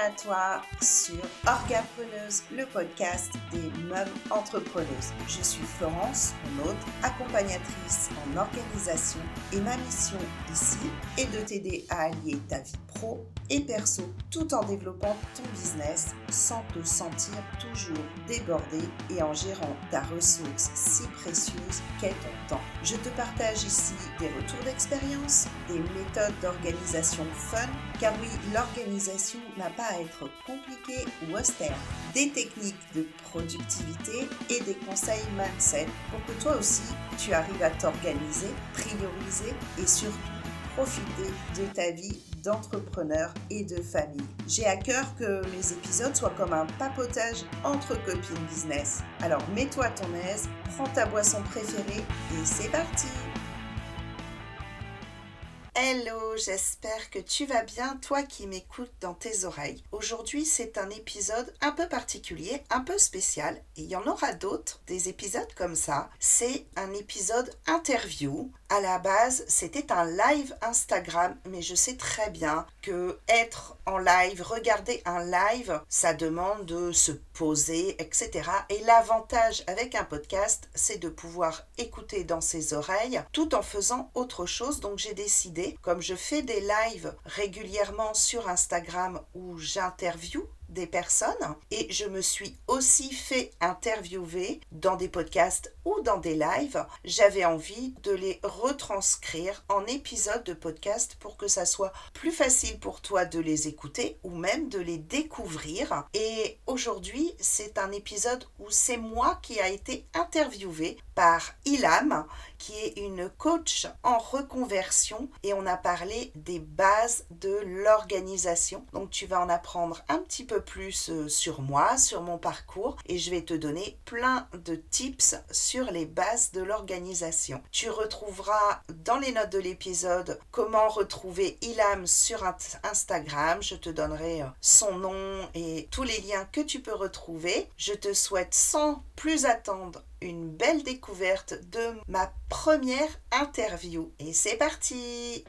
à toi sur Orgapreneuse, le podcast des mêmes entrepreneuses. Je suis Florence, mon hôte, accompagnatrice en organisation et ma mission ici est de t'aider à allier ta vie pro et perso tout en développant ton business sans te sentir toujours débordé et en gérant ta ressource si précieuse qu'est ton temps. Je te partage ici des retours d'expérience, des méthodes d'organisation fun, car oui, l'organisation n'a pas être compliquée ou austère, des techniques de productivité et des conseils mindset pour que toi aussi tu arrives à t'organiser, prioriser et surtout profiter de ta vie d'entrepreneur et de famille. J'ai à cœur que mes épisodes soient comme un papotage entre copines business. Alors mets-toi à ton aise, prends ta boisson préférée et c'est parti Hello, j'espère que tu vas bien, toi qui m'écoutes dans tes oreilles. Aujourd'hui, c'est un épisode un peu particulier, un peu spécial, et il y en aura d'autres, des épisodes comme ça. C'est un épisode interview. À la base, c'était un live Instagram, mais je sais très bien que être en live, regarder un live, ça demande de se poser, etc. Et l'avantage avec un podcast, c'est de pouvoir écouter dans ses oreilles tout en faisant autre chose. Donc j'ai décidé, comme je fais des lives régulièrement sur Instagram où j'interview des personnes et je me suis aussi fait interviewer dans des podcasts ou dans des lives. J'avais envie de les retranscrire en épisodes de podcast pour que ça soit plus facile pour toi de les écouter ou même de les découvrir. Et aujourd'hui, c'est un épisode où c'est moi qui a été interviewé par Ilam qui est une coach en reconversion et on a parlé des bases de l'organisation. Donc tu vas en apprendre un petit peu plus euh, sur moi, sur mon parcours et je vais te donner plein de tips sur les bases de l'organisation. Tu retrouveras dans les notes de l'épisode comment retrouver Ilam sur Instagram. Je te donnerai euh, son nom et tous les liens que tu peux retrouver. Je te souhaite sans plus attendre une belle découverte de ma première interview. Et c'est parti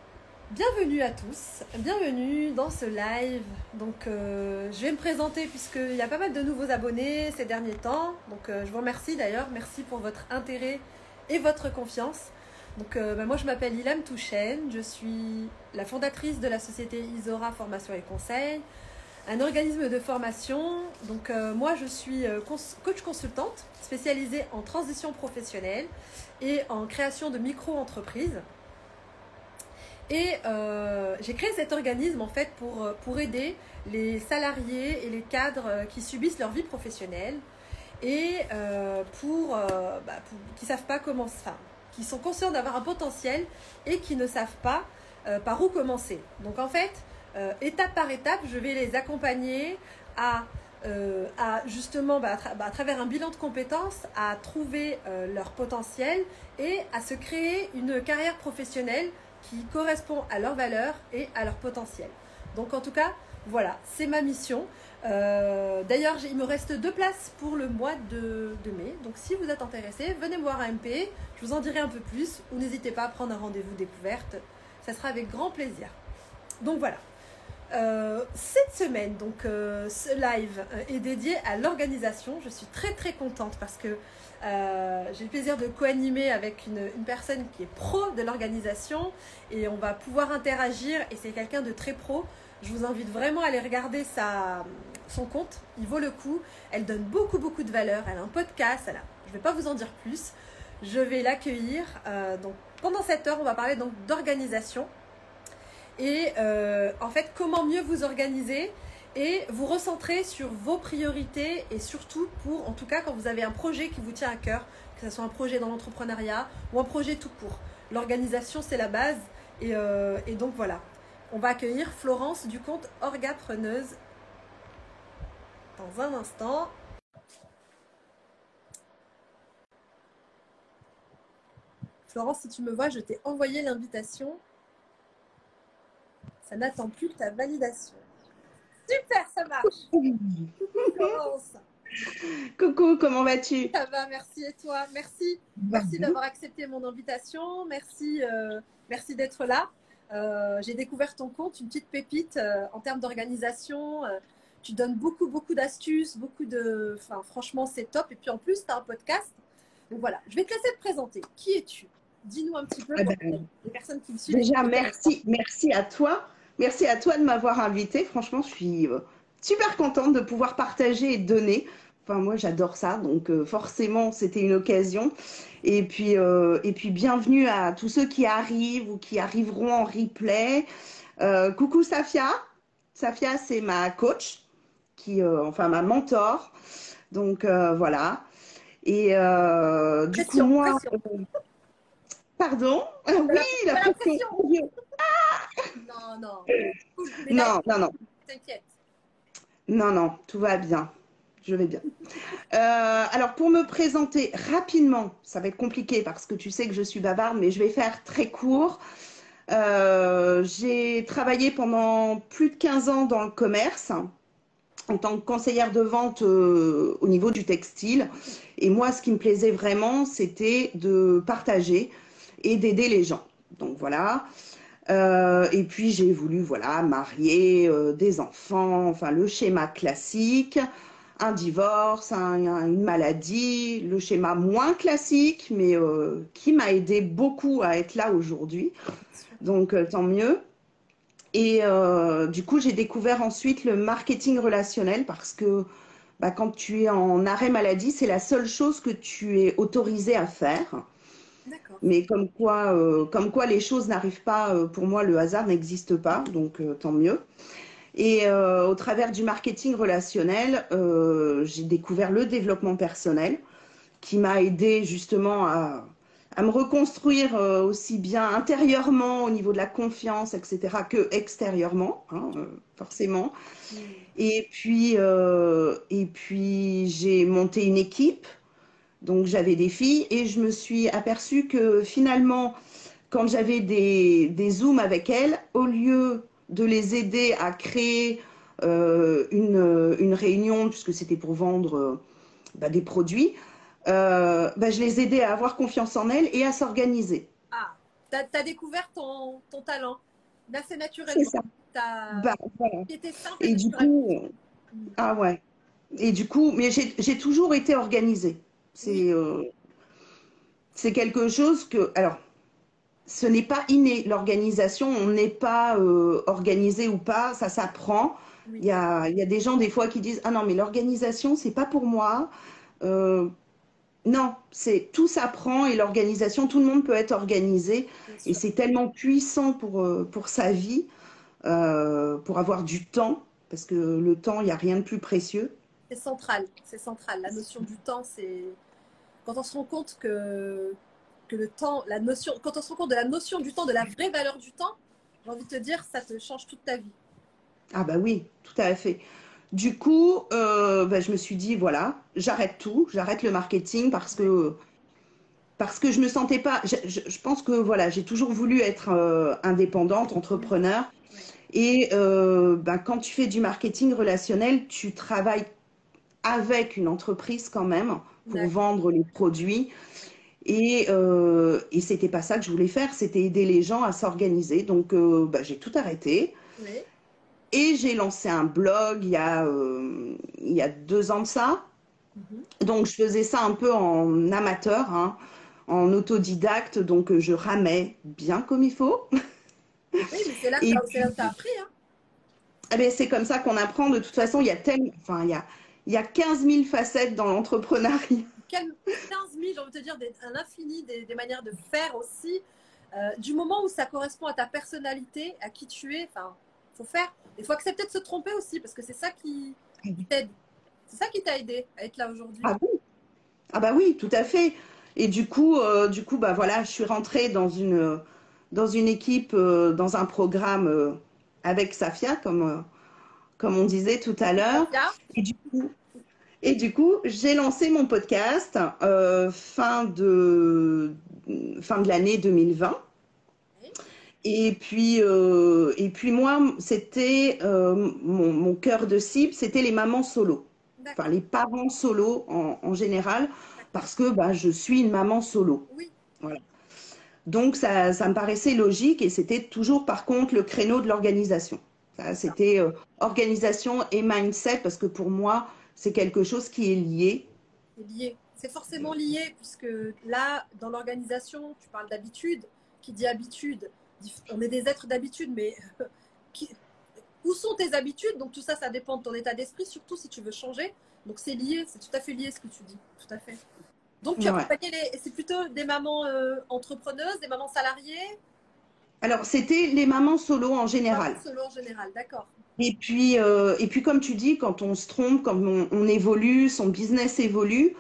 Bienvenue à tous, bienvenue dans ce live. Donc euh, je vais me présenter puisqu'il y a pas mal de nouveaux abonnés ces derniers temps. Donc euh, je vous remercie d'ailleurs, merci pour votre intérêt et votre confiance. Donc euh, bah, moi je m'appelle Ilham Touchen, je suis la fondatrice de la société Isora Formation et Conseil un organisme de formation. Donc euh, moi, je suis euh, coach consultante spécialisée en transition professionnelle et en création de micro-entreprises. Et euh, j'ai créé cet organisme en fait pour, pour aider les salariés et les cadres qui subissent leur vie professionnelle et pour, bah, qui savent pas comment, enfin, qui sont conscients d'avoir un potentiel et qui ne savent pas par où commencer. Donc en fait, euh, étape par étape, je vais les accompagner à, euh, justement, bah, bah, à, travers un bilan de compétences, à trouver euh, leur potentiel et à se créer une carrière professionnelle qui correspond à leurs valeurs et à leur potentiel. Donc en tout cas, voilà, c'est ma mission. D'ailleurs, il me reste deux places pour le mois de, de, mai. Donc si vous êtes intéressé, venez me voir à MP. Je vous en dirai un peu plus. Ou n'hésitez pas à prendre un rendez-vous découverte. Ça sera avec grand plaisir. Donc voilà. Euh, cette semaine, donc euh, ce live euh, est dédié à l'organisation. Je suis très très contente parce que j'ai le plaisir de co-animer avec une, personne qui est pro de l'organisation et on va pouvoir interagir et c'est quelqu'un de très pro. Je vous invite vraiment à aller regarder sa, son compte, il vaut le coup. Elle donne beaucoup beaucoup de valeur, elle a un podcast, je ne vais pas vous en dire plus. Je vais l'accueillir. donc pendant cette heure, on va parler donc d'organisation et euh, en fait comment mieux vous organiser et vous recentrer sur vos priorités et surtout pour, en tout cas, quand vous avez un projet qui vous tient à cœur, que ce soit un projet dans l'entrepreneuriat ou un projet tout court. L'organisation, c'est la base. Et, euh, et, donc voilà, on va accueillir Florence du compte Orgapreneuse dans un instant. Florence, si tu me vois, je t'ai envoyé l'invitation ça n'attend plus que ta validation. Super, ça marche. Coucou Florence. Coucou, comment vas-tu? Ça va, merci et toi? Merci, merci d'avoir accepté mon invitation. Merci, euh, merci d'être là. J'ai découvert ton compte, une petite pépite en termes d'organisation. tu donnes beaucoup, beaucoup d'astuces, beaucoup de. Enfin, franchement, c'est top. Et puis en plus, tu as un podcast. Donc voilà, je vais te laisser te présenter. Qui es-tu? Dis-nous un petit peu eh ben, les personnes qui me suivent. Déjà, merci, merci à toi. Merci à toi de m'avoir invité. Franchement, je suis super contente de pouvoir partager et donner. Enfin, moi, j'adore ça, donc euh, forcément, c'était une occasion. Et puis, euh, et puis, bienvenue à tous ceux qui arrivent ou qui arriveront en replay. Euh, coucou Safia. Safia, c'est ma coach, qui, enfin ma mentor. Donc voilà. Et du coup, moi, pardon? oui, la, pression. Ah non, non. non, non, non. T'inquiète. Non, non, tout va bien. Je vais bien. Euh, alors, pour me présenter rapidement, ça va être compliqué parce que tu sais que je suis bavarde, mais je vais faire très court. Euh, j'ai travaillé pendant plus de 15 ans dans le commerce en tant que conseillère de vente euh, au niveau du textile. Et moi, ce qui me plaisait vraiment, c'était de partager et d'aider les gens. Donc voilà. Euh, et puis j'ai voulu voilà marier euh, des enfants, enfin le schéma classique, un divorce, une maladie, le schéma moins classique, mais euh, qui m'a aidé beaucoup à être là aujourd'hui. Donc tant mieux. Et du coup j'ai découvert ensuite le marketing relationnel parce que bah, quand tu es en arrêt maladie, c'est la seule chose que tu es autorisé à faire. Mais comme quoi, euh, comme quoi les choses n'arrivent pas, euh, pour moi, le hasard n'existe pas, donc euh, tant mieux. Et au travers du marketing relationnel, j'ai découvert le développement personnel qui m'a aidé justement à, à, me reconstruire aussi bien intérieurement au niveau de la confiance, etc., que extérieurement, hein, forcément. Et puis, et puis j'ai monté une équipe donc j'avais des filles et je me suis aperçue que finalement, quand j'avais des, des Zooms avec elles, au lieu de les aider à créer euh, une, une, réunion, puisque c'était pour vendre euh, bah, des produits, euh, bah, je les aidais à avoir confiance en elles et à s'organiser. Ah, tu as, découvert ton, ton talent, assez naturellement. C'est ça. Bah, voilà. simple et, et du coup, ah ouais. Et du coup, mais j'ai toujours été organisée. Euh, c'est quelque chose que. Alors, ce n'est pas inné. L'organisation, on n'est pas euh, organisé ou pas, ça s'apprend. Il, y a, il y, a, des gens, des fois, qui disent Ah non, mais l'organisation, c'est pas pour moi. Euh, non, c'est tout s'apprend et l'organisation, tout le monde peut être organisé. Et c'est tellement puissant pour, pour sa vie, pour avoir du temps, parce que le temps, il n'y a rien de plus précieux c'est central. C'est central. La notion du temps, c'est quand on se rend compte que que le temps, la notion, quand on se rend compte de la notion du temps, de la vraie valeur du temps, j'ai envie de te dire, ça te change toute ta vie. Ah bah oui, tout à fait. Du coup, euh, bah, je me suis dit voilà, j'arrête tout, j'arrête le marketing parce que parce que je me sentais pas. Je, pense que voilà, j'ai toujours voulu être euh, indépendante, entrepreneur. Et euh, bah, quand tu fais du marketing relationnel, tu travailles avec une entreprise quand même pour vendre les produits. Et, euh, et c'était pas ça que je voulais faire, c'était aider les gens à s'organiser. Donc euh, bah, j'ai tout arrêté. Et j'ai lancé un blog il y, a, euh, il y a deux ans de ça. Mhm. Donc je faisais ça un peu en amateur, hein, en autodidacte. Donc je ramais bien comme il faut. Oui, mais c'est là que tu as appris. Hein. Eh ben, c'est comme ça qu'on apprend. De toute façon, il y a tellement. Enfin, il y a il y a 15 000 facettes dans l'entrepreneuriat. 15 000, j'ai envie de te dire, un infini des, manières de faire aussi. Euh, du moment où ça correspond à ta personnalité, à qui tu es, enfin, faut faire. Il faut accepter de se tromper aussi, parce que c'est ça qui, t'aide. C'est ça qui t'a aidé à être là aujourd'hui. Ah, oui. ah bah oui, tout à fait. Et du coup, euh, du coup, bah voilà, je suis rentrée dans une dans une équipe, euh, dans un programme avec Safia, comme comme on disait tout à l'heure. Et du coup, et du coup, j'ai lancé mon podcast euh, fin de fin de l'année 2020. Et puis, euh, et puis moi, c'était euh, mon, mon, cœur de cible, c'était les mamans solo, enfin les parents solo en, en général, parce que bah, je suis une maman solo. Oui. Voilà. Donc ça, ça me paraissait logique et c'était toujours par contre le créneau de l'organisation. C'était euh, organisation et mindset parce que pour moi, c'est quelque chose qui est lié. Lié. C'est forcément lié puisque là, dans l'organisation, tu parles d'habitude. Qui dit habitude On est des êtres d'habitude, mais qui, où sont tes habitudes? Donc tout ça, ça dépend de ton état d'esprit, surtout si tu veux changer. Donc c'est lié, c'est tout à fait lié ce que tu dis, tout à fait. Donc tu ouais. les... c'est plutôt des mamans euh, entrepreneuses, des mamans salariées? Alors c'était les mamans solo en général. Mamans solo en général, d'accord. Et puis, euh, et puis comme tu dis, quand on se trompe, quand on, on évolue, son business évolue.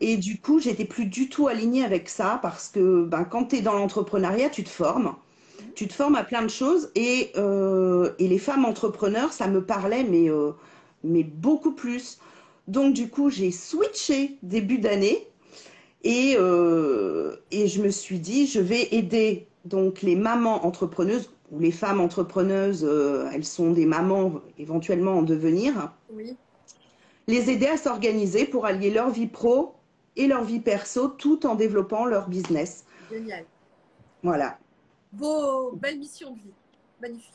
Et du coup, j'étais plus du tout alignée avec ça parce que ben, quand tu es dans l'entrepreneuriat, tu te formes tu te formes à plein de choses et, euh, et les femmes entrepreneurs, ça me parlait, mais, euh, mais beaucoup plus. Donc, du coup, j'ai switché début d'année et, et je me suis dit, je vais aider donc les mamans entrepreneuses ou les femmes entrepreneuses, elles sont des mamans éventuellement en devenir. Oui. Les aider à s'organiser pour allier leur vie pro et leur vie perso tout en développant leur business. Génial. Voilà. Beau, belle mission de vie. Magnifique.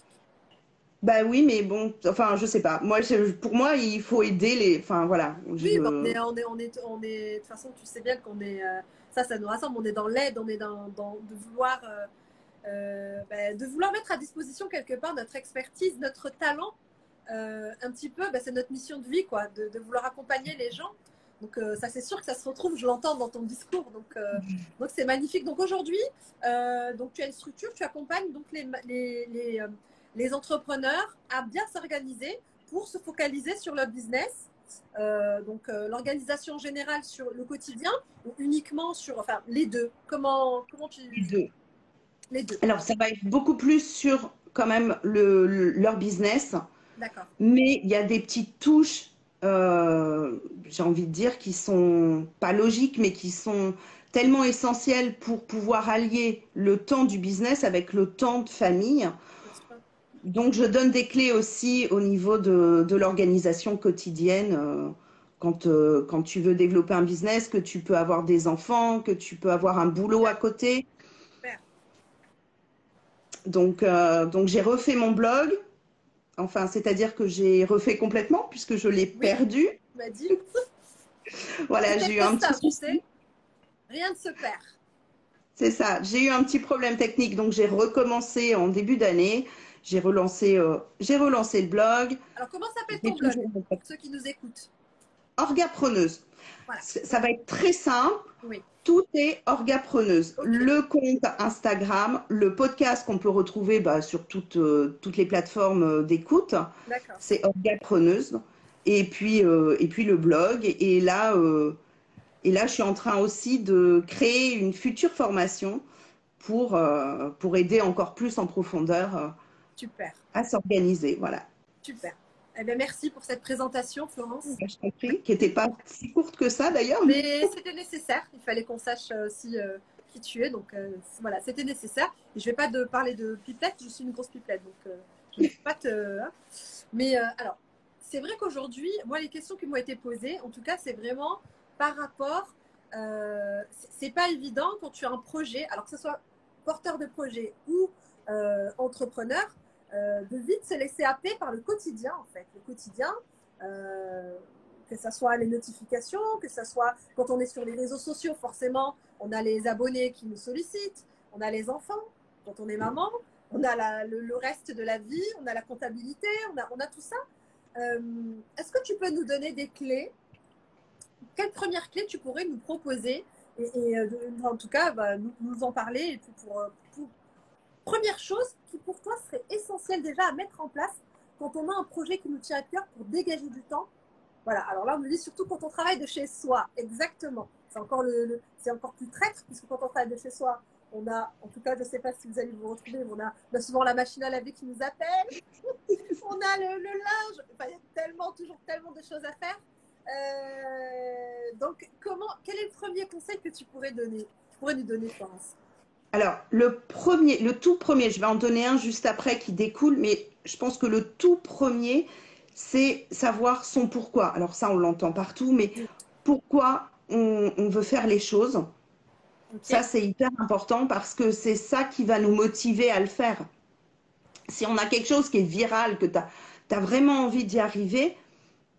Bah oui, mais bon, enfin, je sais pas. Moi, pour moi, il faut aider les. Enfin, voilà. Oui, on, est, on, est, on, est, on est. De toute façon, tu sais bien qu'on est. Euh, ça, ça nous rassemble. On est dans l'aide, on est dans, dans, de vouloir. Euh, euh, bah, de vouloir mettre à disposition quelque part notre expertise, notre talent, un petit peu, bah, c'est notre mission de vie, quoi, de, de, vouloir accompagner les gens donc euh, ça c'est sûr que ça se retrouve, je l'entends dans ton discours. Donc euh, donc c'est magnifique. Donc aujourd'hui, euh, donc tu as une structure, tu accompagnes donc les les, les, les entrepreneurs à bien s'organiser pour se focaliser sur leur business. Donc l'organisation générale sur le quotidien ou uniquement sur enfin les deux. Comment comment tu les deux. Les deux. Alors ça va être beaucoup plus sur quand même le, le leur business. D'accord. Mais il y a des petites touches euh, j'ai envie de dire, qui sont pas logiques, mais qui sont tellement essentielles pour pouvoir allier le temps du business avec le temps de famille. Donc, je donne des clés aussi au niveau de, de l'organisation quotidienne. Euh, quand, euh, quand tu veux développer un business, que tu peux avoir des enfants, que tu peux avoir un boulot à côté. Donc, euh, donc j'ai refait mon blog. Enfin, c'est-à-dire que j'ai refait complètement puisque je l'ai oui, perdu. dit. voilà, j'ai eu un ça, petit souci. Rien ne se perd. C'est ça. J'ai eu un petit problème technique, donc j'ai recommencé en début d'année. J'ai relancé, euh, j'ai relancé le blog. Alors, comment s'appelle ton blog pour ceux qui nous écoutent? Orgapreneuse. Voilà. Ça va être très simple. Oui. Tout est orgapreneuse. Okay. Le compte Instagram, le podcast qu'on peut retrouver bah, sur toutes, euh, toutes les plateformes euh, d'écoute, c'est orgapreneuse. Et puis, euh, et puis le blog. Et, là, euh, et là, je suis en train aussi de créer une future formation pour, pour aider encore plus en profondeur Super. à s'organiser. Voilà. Super. Eh bien, merci pour cette présentation, Florence. Je t'en prie, qui n'était pas si courte que ça d'ailleurs. Mais c'était nécessaire. Il fallait qu'on sache aussi euh, qui tu es. Donc euh, voilà, c'était nécessaire. Et je ne vais pas de parler de pipelette, je suis une grosse pipelette. Donc euh, je ne vais pas te. Hein. Mais alors, c'est vrai qu'aujourd'hui, moi, les questions qui m'ont été posées, en tout cas, c'est vraiment par rapport. c'est pas évident quand tu as un projet, alors que ce soit porteur de projet ou entrepreneur euh, de vite se laisser happer par le quotidien, en fait. Le quotidien, euh, que ce soit les notifications, que ce soit quand on est sur les réseaux sociaux, forcément, on a les abonnés qui nous sollicitent, on a les enfants, quand on est maman, on a le, reste de la vie, on a la comptabilité, on a, tout ça. Euh, Est-ce que tu peux nous donner des clés? Quelles premières clés tu pourrais nous proposer? Et, en tout cas, bah, nous, nous, en parler pour, première chose qui pour toi serait essentielle déjà à mettre en place quand on a un projet qui nous tient à cœur pour dégager du temps. Voilà, alors là on me dit surtout quand on travaille de chez soi, exactement. C'est encore, le, encore plus traître puisque quand on travaille de chez soi, on a, en tout cas je ne sais pas si vous allez vous retrouver, on a, on a, souvent la machine à laver qui nous appelle, on a le, linge, il y a tellement, toujours tellement de choses à faire. Euh, donc comment, quel est le premier conseil que tu pourrais donner, tu pourrais nous donner Florence? Alors, le premier, le tout premier, je vais en donner un juste après qui découle, mais je pense que le tout premier, c'est savoir son pourquoi. Alors ça, on l'entend partout, mais pourquoi on, on, veut faire les choses Ça, c'est hyper important parce que c'est ça qui va nous motiver à le faire. Si on a quelque chose qui est viral, que tu as, vraiment envie d'y arriver,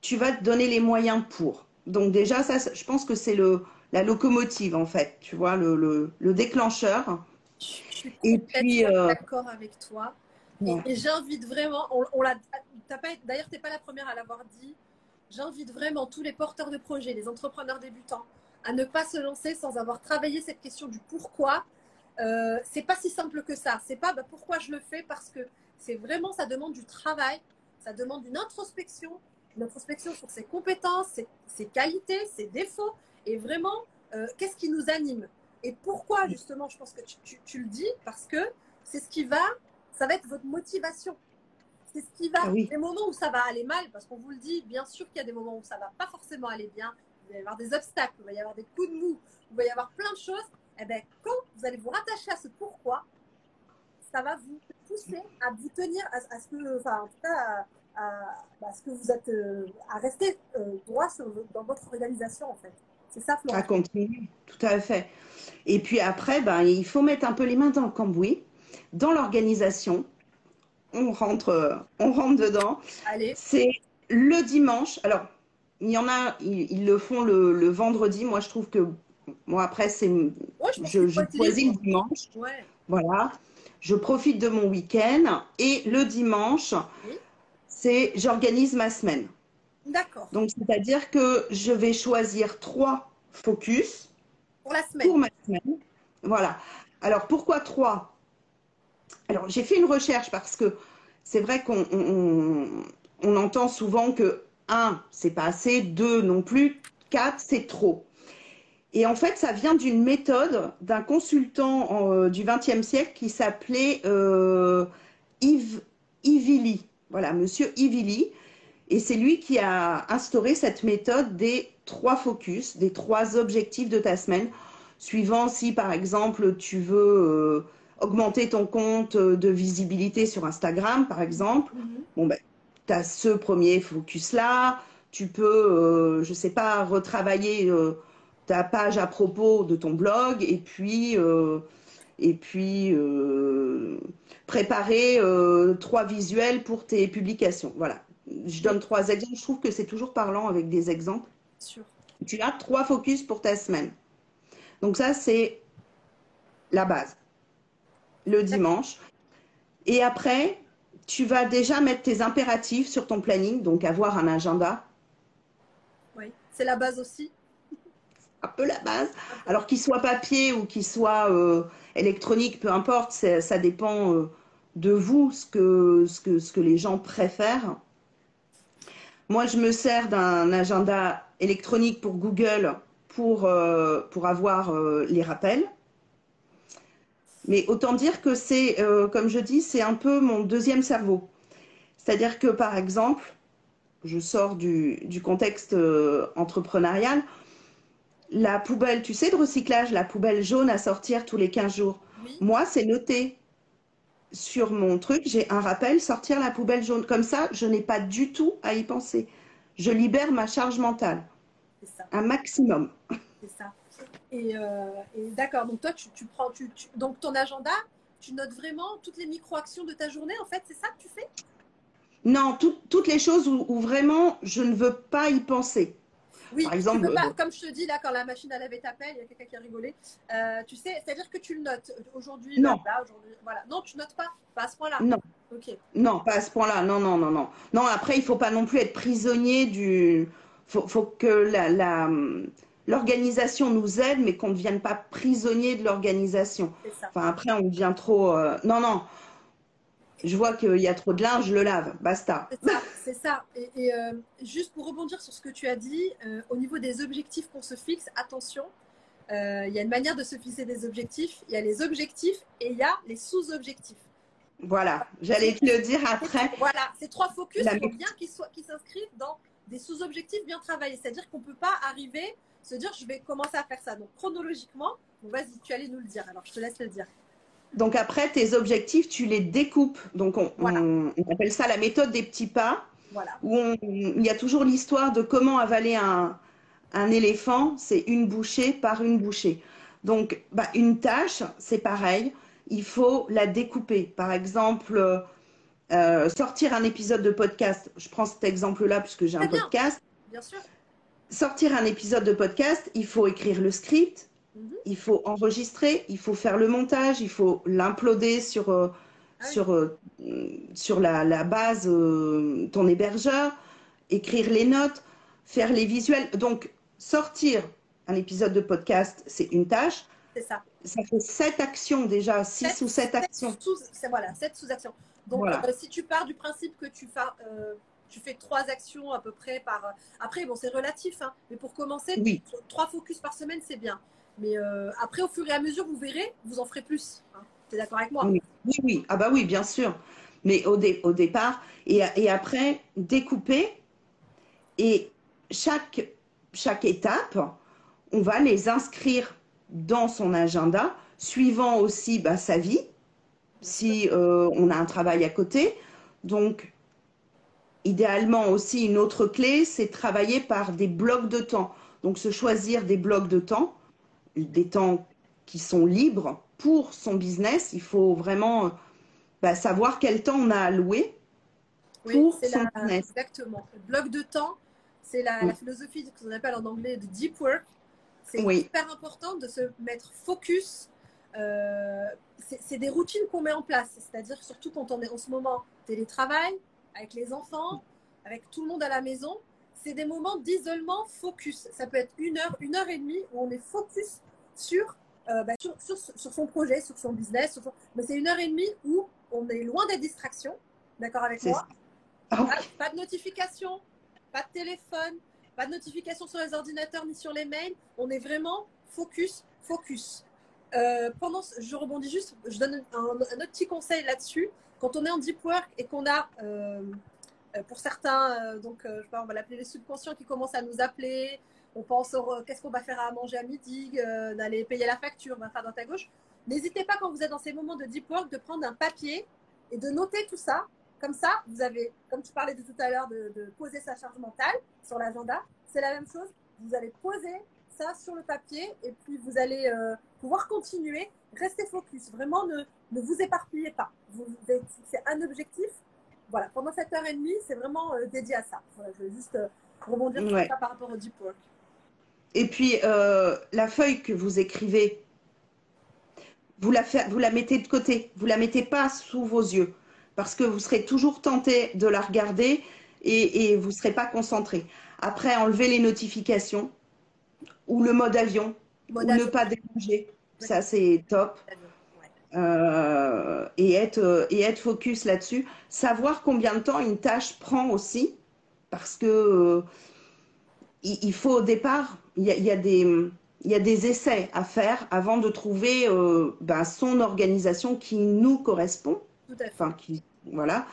tu vas te donner les moyens pour. Donc déjà, ça, je pense que c'est la locomotive, en fait, tu vois, le, déclencheur. Je suis complètement euh, d'accord avec toi. Et, j'invite vraiment, on, on d'ailleurs, tu n'es pas la première à l'avoir dit, j'invite vraiment tous les porteurs de projets, les entrepreneurs débutants, à ne pas se lancer sans avoir travaillé cette question du pourquoi. Euh, c'est pas si simple que ça. C'est pas bah, pourquoi je le fais parce que c'est vraiment ça demande du travail, ça demande une introspection, une introspection sur ses compétences, ses, qualités, ses défauts et vraiment euh, qu'est-ce qui nous anime? Et pourquoi justement. Je pense que tu, le dis parce que c'est ce qui va, ça va être votre motivation. C'est ce qui va. Ah les moments où ça va aller mal, parce qu'on vous le dit, bien sûr qu'il y a des moments où ça va pas forcément aller bien, il va y avoir des obstacles, il va y avoir des coups de mou, il va y avoir plein de choses. Et eh bien, quand vous allez vous rattacher à ce pourquoi, ça va vous pousser à vous tenir à, ce que, enfin, en tout cas, à, ce que vous êtes, euh, à rester euh, droit dans votre organisation, en fait. C'est ça, Florent. À continuer, tout à fait. Et puis après, ben, il faut mettre un peu les mains dans le cambouis, dans l'organisation. On rentre, on rentre dedans. Allez. C'est le dimanche. Alors, il y en a, ils, le font le, vendredi. Moi, je trouve que, moi, après, c'est, je, je, choisis le dimanche. Voilà. Je profite de mon week-end. Et le dimanche, c'est, j'organise ma semaine. D'accord. Donc, c'est-à-dire que je vais choisir trois focus. Pour la semaine. Pour ma semaine. Voilà. Alors, pourquoi trois? Alors, j'ai fait une recherche parce que c'est vrai qu'on on entend souvent que 1, c'est pas assez, 2 non plus, 4, c'est trop. Et en fait, ça vient d'une méthode d'un consultant euh, du XXe siècle qui s'appelait euh, Yves Ivilly. Voilà, monsieur Ivilly. Et c'est lui qui a instauré cette méthode des trois focus, des trois objectifs de ta semaine, suivant si par exemple tu veux euh, augmenter ton compte de visibilité sur Instagram, par exemple. Mm-hmm. Bon ben, tu as ce premier focus-là. Tu peux, euh, je ne sais pas, retravailler euh, ta page à propos de ton blog et puis, euh, et puis préparer trois visuels pour tes publications. Voilà. Je donne trois exemples. Je trouve que c'est toujours parlant avec des exemples. Tu as trois focus pour ta semaine. Donc ça, c'est la base. Le dimanche. Et après, tu vas déjà mettre tes impératifs sur ton planning, donc avoir un agenda. Oui, c'est la base aussi. Un peu la base. Alors qu'il soit papier ou qu'il soit euh, électronique, peu importe, ça dépend euh, de vous, ce que, ce, que, ce que les gens préfèrent. Moi, je me sers d'un agenda électronique pour Google pour, euh, pour avoir les rappels. Mais autant dire que c'est, euh, comme je dis, c'est un peu mon deuxième cerveau. C'est-à-dire que, par exemple, je sors du, contexte euh, entrepreneurial, la poubelle, tu sais, de recyclage, la poubelle jaune à sortir tous les 15 jours. Moi, c'est noté sur mon truc, j'ai un rappel, sortir la poubelle jaune. Comme ça, je n'ai pas du tout à y penser. Je libère ma charge mentale. Un maximum. C'est ça. Euh, et, d'accord, donc toi, tu, prends, tu, donc ton agenda, tu notes vraiment toutes les micro-actions de ta journée, en fait, c'est ça que tu fais? Non, toutes les choses où, vraiment je ne veux pas y penser. Oui, Par exemple, euh, comme je te dis là, quand la machine à laver t'appelle, il y a quelqu'un qui a rigolé. Euh, tu sais, c'est-à-dire que tu le notes aujourd'hui, non. là, aujourd'hui, voilà. Non, tu notes pas, pas à ce point-là. Non. Ok. Non, pas à ce point-là. Non, non, non, non. Non, après, il faut pas non plus être prisonnier du. Faut, faut que la, la l'organisation nous aide, mais qu'on ne devienne pas prisonnier de l'organisation. Enfin, après, on devient trop. Euh, non, non. Je vois qu'il y a trop de linge, je le lave, basta. C'est ça. Et, euh, juste pour rebondir sur ce que tu as dit, euh, au niveau des objectifs qu'on se fixe, attention, il y a une manière de se fixer des objectifs. Il y a les objectifs et il y a les sous-objectifs. Voilà, j'allais te le dire après. Voilà, ces trois focus, il faut bien qu'ils s'inscrivent dans des sous-objectifs bien travaillés. C'est-à-dire qu'on ne peut pas arriver se dire je vais commencer à faire ça. Donc chronologiquement, vas-y, tu allais nous le dire. Alors je te laisse le dire. Donc après, tes objectifs, tu les découpes. Donc on, appelle ça la méthode des petits pas. Voilà. Où il y a toujours l'histoire de comment avaler un, un éléphant. C'est une bouchée par une bouchée. Donc, bah, une tâche, c'est pareil, il faut la découper. Par exemple, euh, sortir un épisode de podcast. Je prends cet exemple-là puisque j'ai un podcast. Bien sûr. Sortir un épisode de podcast, il faut écrire le script, mhm. il faut enregistrer, il faut faire le montage, il faut l'imploder sur, euh, ah sur, euh, sur la, la base, ton hébergeur, écrire les notes, faire les visuels. Donc, sortir un épisode de podcast, c'est une tâche. C'est ça. Ça fait sept actions déjà, six ou sept, actions. voilà, sept sous-actions. Donc, euh, si tu pars du principe que tu fais, euh, tu fais trois actions à peu près par. Euh, après, bon, c'est relatif, hein, mais pour commencer, trois focus par semaine, c'est bien. Mais après, au fur et à mesure, vous verrez, vous en ferez plus. Hein. Tu es d'accord avec moi? Oui. oui, Ah, bah oui, bien sûr. Mais au, au départ, et, et, après, découper. Et chaque, chaque étape, on va les inscrire dans son agenda, suivant aussi bah, sa vie si euh, on a un travail à côté. Donc, idéalement aussi, une autre clé, c'est travailler par des blocs de temps. Donc, se choisir des blocs de temps, des temps qui sont libres pour son business. Il faut vraiment bah, savoir quel temps on a alloué pour son business. Exactement. bloc de temps, c'est la, philosophie qu'on appelle en anglais de deep work. C'est hyper important de se mettre focus euh, c'est des routines qu'on met en place. C'est-à-dire surtout quand on est en ce moment télétravail, avec les enfants, avec tout le monde à la maison, c'est des moments d'isolement focus. Ça peut être une heure, une heure et demie où on est focus sur, euh, bah, sur, son projet, sur son business. Mais c'est une heure et demie où on est loin des distractions. D'accord avec moi ah pas, de notification, pas de téléphone, pas de notification sur les ordinateurs ni sur les mails. On est vraiment focus, focus. Euh, pendant, je rebondis juste, je donne un, autre petit conseil là-dessus. Quand on est en deep work et qu'on a, euh, pour certains, donc je sais pas, on va l'appeler les subconscients qui commencent à nous appeler. On pense qu'est-ce qu'on va faire à manger à midi, d'aller payer la facture, on va faire dans ta gauche. N'hésitez pas quand vous êtes dans ces moments de deep work de prendre un papier et de noter tout ça. Comme ça, vous avez, comme tu parlais de tout à l'heure, de, poser sa charge mentale sur l'agenda. C'est la même chose. Vous allez poser ça sur le papier et puis vous allez euh, pouvoir continuer. Restez focus, vraiment ne, ne vous éparpillez pas. Vous, c'est un objectif. Voilà, pendant cette heure et demie, c'est vraiment euh, dédié à ça. je vais juste euh, rebondir sur ça par rapport au deep work. Et puis, la feuille que vous écrivez, vous la, vous la mettez de côté, vous la mettez pas sous vos yeux, parce que vous serez toujours tenté de la regarder et, et vous ne serez pas concentré. Après, enlevez les notifications, ou le mode avion, ou ne pas déranger. Ça, c'est top. Euh, et, être, euh, et être focus là-dessus. Savoir combien de temps une tâche prend aussi, parce que euh, il, faut au départ, il y a, y a, des, il y a des essais à faire avant de trouver ben, son organisation qui nous correspond. Tout à fait. Enfin, qui, voilà.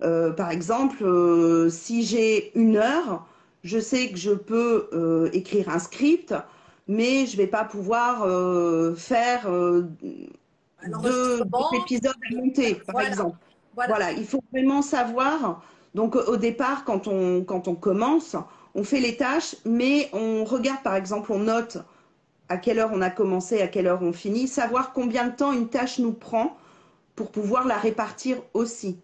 par exemple, si j'ai une heure, je sais que je peux écrire un script, mais je ne vais pas pouvoir faire deux, épisodes à monter, par exemple. Voilà. il faut vraiment savoir. Donc au départ, quand on, quand on commence, on fait les tâches, mais on regarde, par exemple, on note à quelle heure on a commencé, à quelle heure on finit, savoir combien de temps une tâche nous prend pour pouvoir la répartir aussi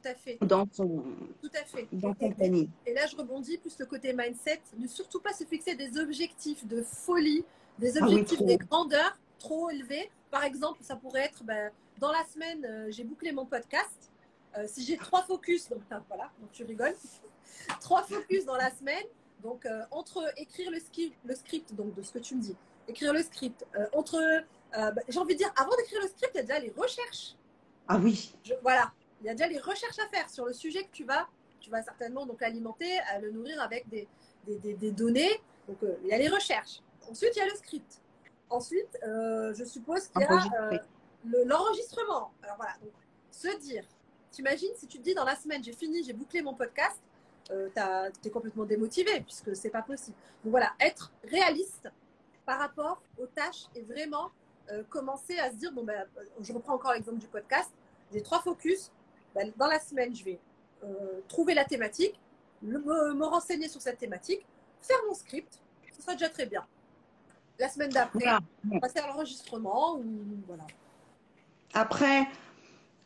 tout à fait. Dans son, tout à fait. Dans et, là, je rebondis plus le côté mindset. Ne surtout pas se fixer des objectifs de folie, des ah objectifs des grandeurs trop élevés. Par exemple, ça pourrait être ben, dans la semaine, euh, j'ai bouclé mon podcast. Euh, si j'ai trois focus, donc voilà, donc tu rigoles. trois focus dans la semaine. Donc euh, entre écrire le script, le script, donc de ce que tu me dis, écrire le script, entre, ben, j'ai envie de dire, avant d'écrire le script, il y a déjà les recherches. Ah oui. voilà, il y a déjà les recherches à faire sur le sujet que tu vas, tu vas certainement donc alimenter, le nourrir avec des, des, des, données. Donc il y a les recherches. Ensuite, il y a le script. Ensuite, euh, je suppose qu'il y a euh, l'enregistrement. Alors voilà, donc, se dire, t'imagines si tu te dis dans la semaine, j'ai fini, j'ai bouclé mon podcast, tu es complètement démotivé puisque c'est pas possible. Donc voilà, être réaliste par rapport aux tâches et vraiment commencer à se dire, bon ben, je reprends encore l'exemple du podcast, j'ai trois focus, ben, dans la semaine, je vais euh, trouver la thématique, me, renseigner sur cette thématique, faire mon script, ce sera déjà très bien. La semaine d'après, passer à l'enregistrement ou voilà. Après,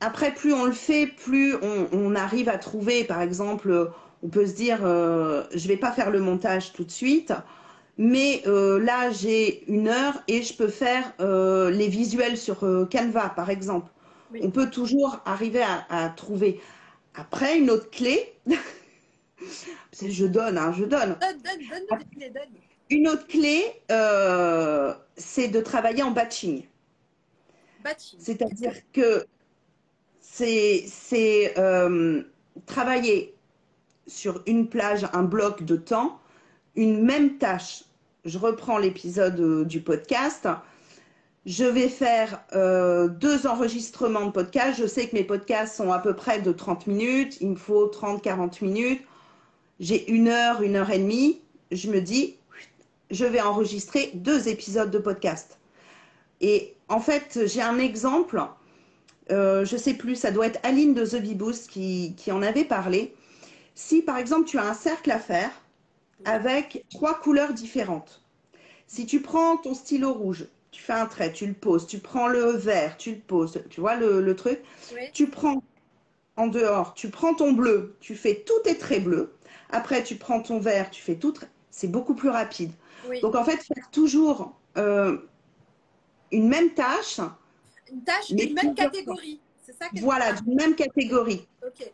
après, plus on le fait, plus on, arrive à trouver, par exemple, on peut se dire, euh, je vais pas faire le montage tout de suite, mais euh, là j'ai une heure et je peux faire euh, les visuels sur Canva, par exemple. On peut toujours arriver à, trouver. Après, une autre clé, je donne, hein, je. Donne, donne, donne, donne, donne. Une autre clé, c'est de travailler en batching. Batching. C'est-à-dire que c'est euh, travailler sur une plage, un bloc de temps, une même tâche. Je reprends l'épisode euh, du podcast. Je vais faire euh, deux enregistrements de podcast. Je sais que mes podcasts sont à peu près de 30 minutes. Il me faut 30-40 minutes. J'ai une heure, une heure et demie. Je me dis, je vais enregistrer deux épisodes de podcast. Et en fait, j'ai un exemple euh, je sais plus, ça doit être Aline de The Beboost qui, qui en avait parlé. Si par exemple tu as un cercle à faire avec trois couleurs différentes, si tu prends ton stylo rouge, tu fais un trait, tu le poses, tu prends le vert, tu le poses, tu vois le, truc, tu prends en dehors, tu prends ton bleu, tu fais tous tes traits bleus, après tu prends ton vert, tu fais tout, c'est beaucoup plus rapide. Donc en fait, faire toujours euh, une même tâche, une tâche d'une même catégorie. C'est ça Voilà, d'une même catégorie. Ok.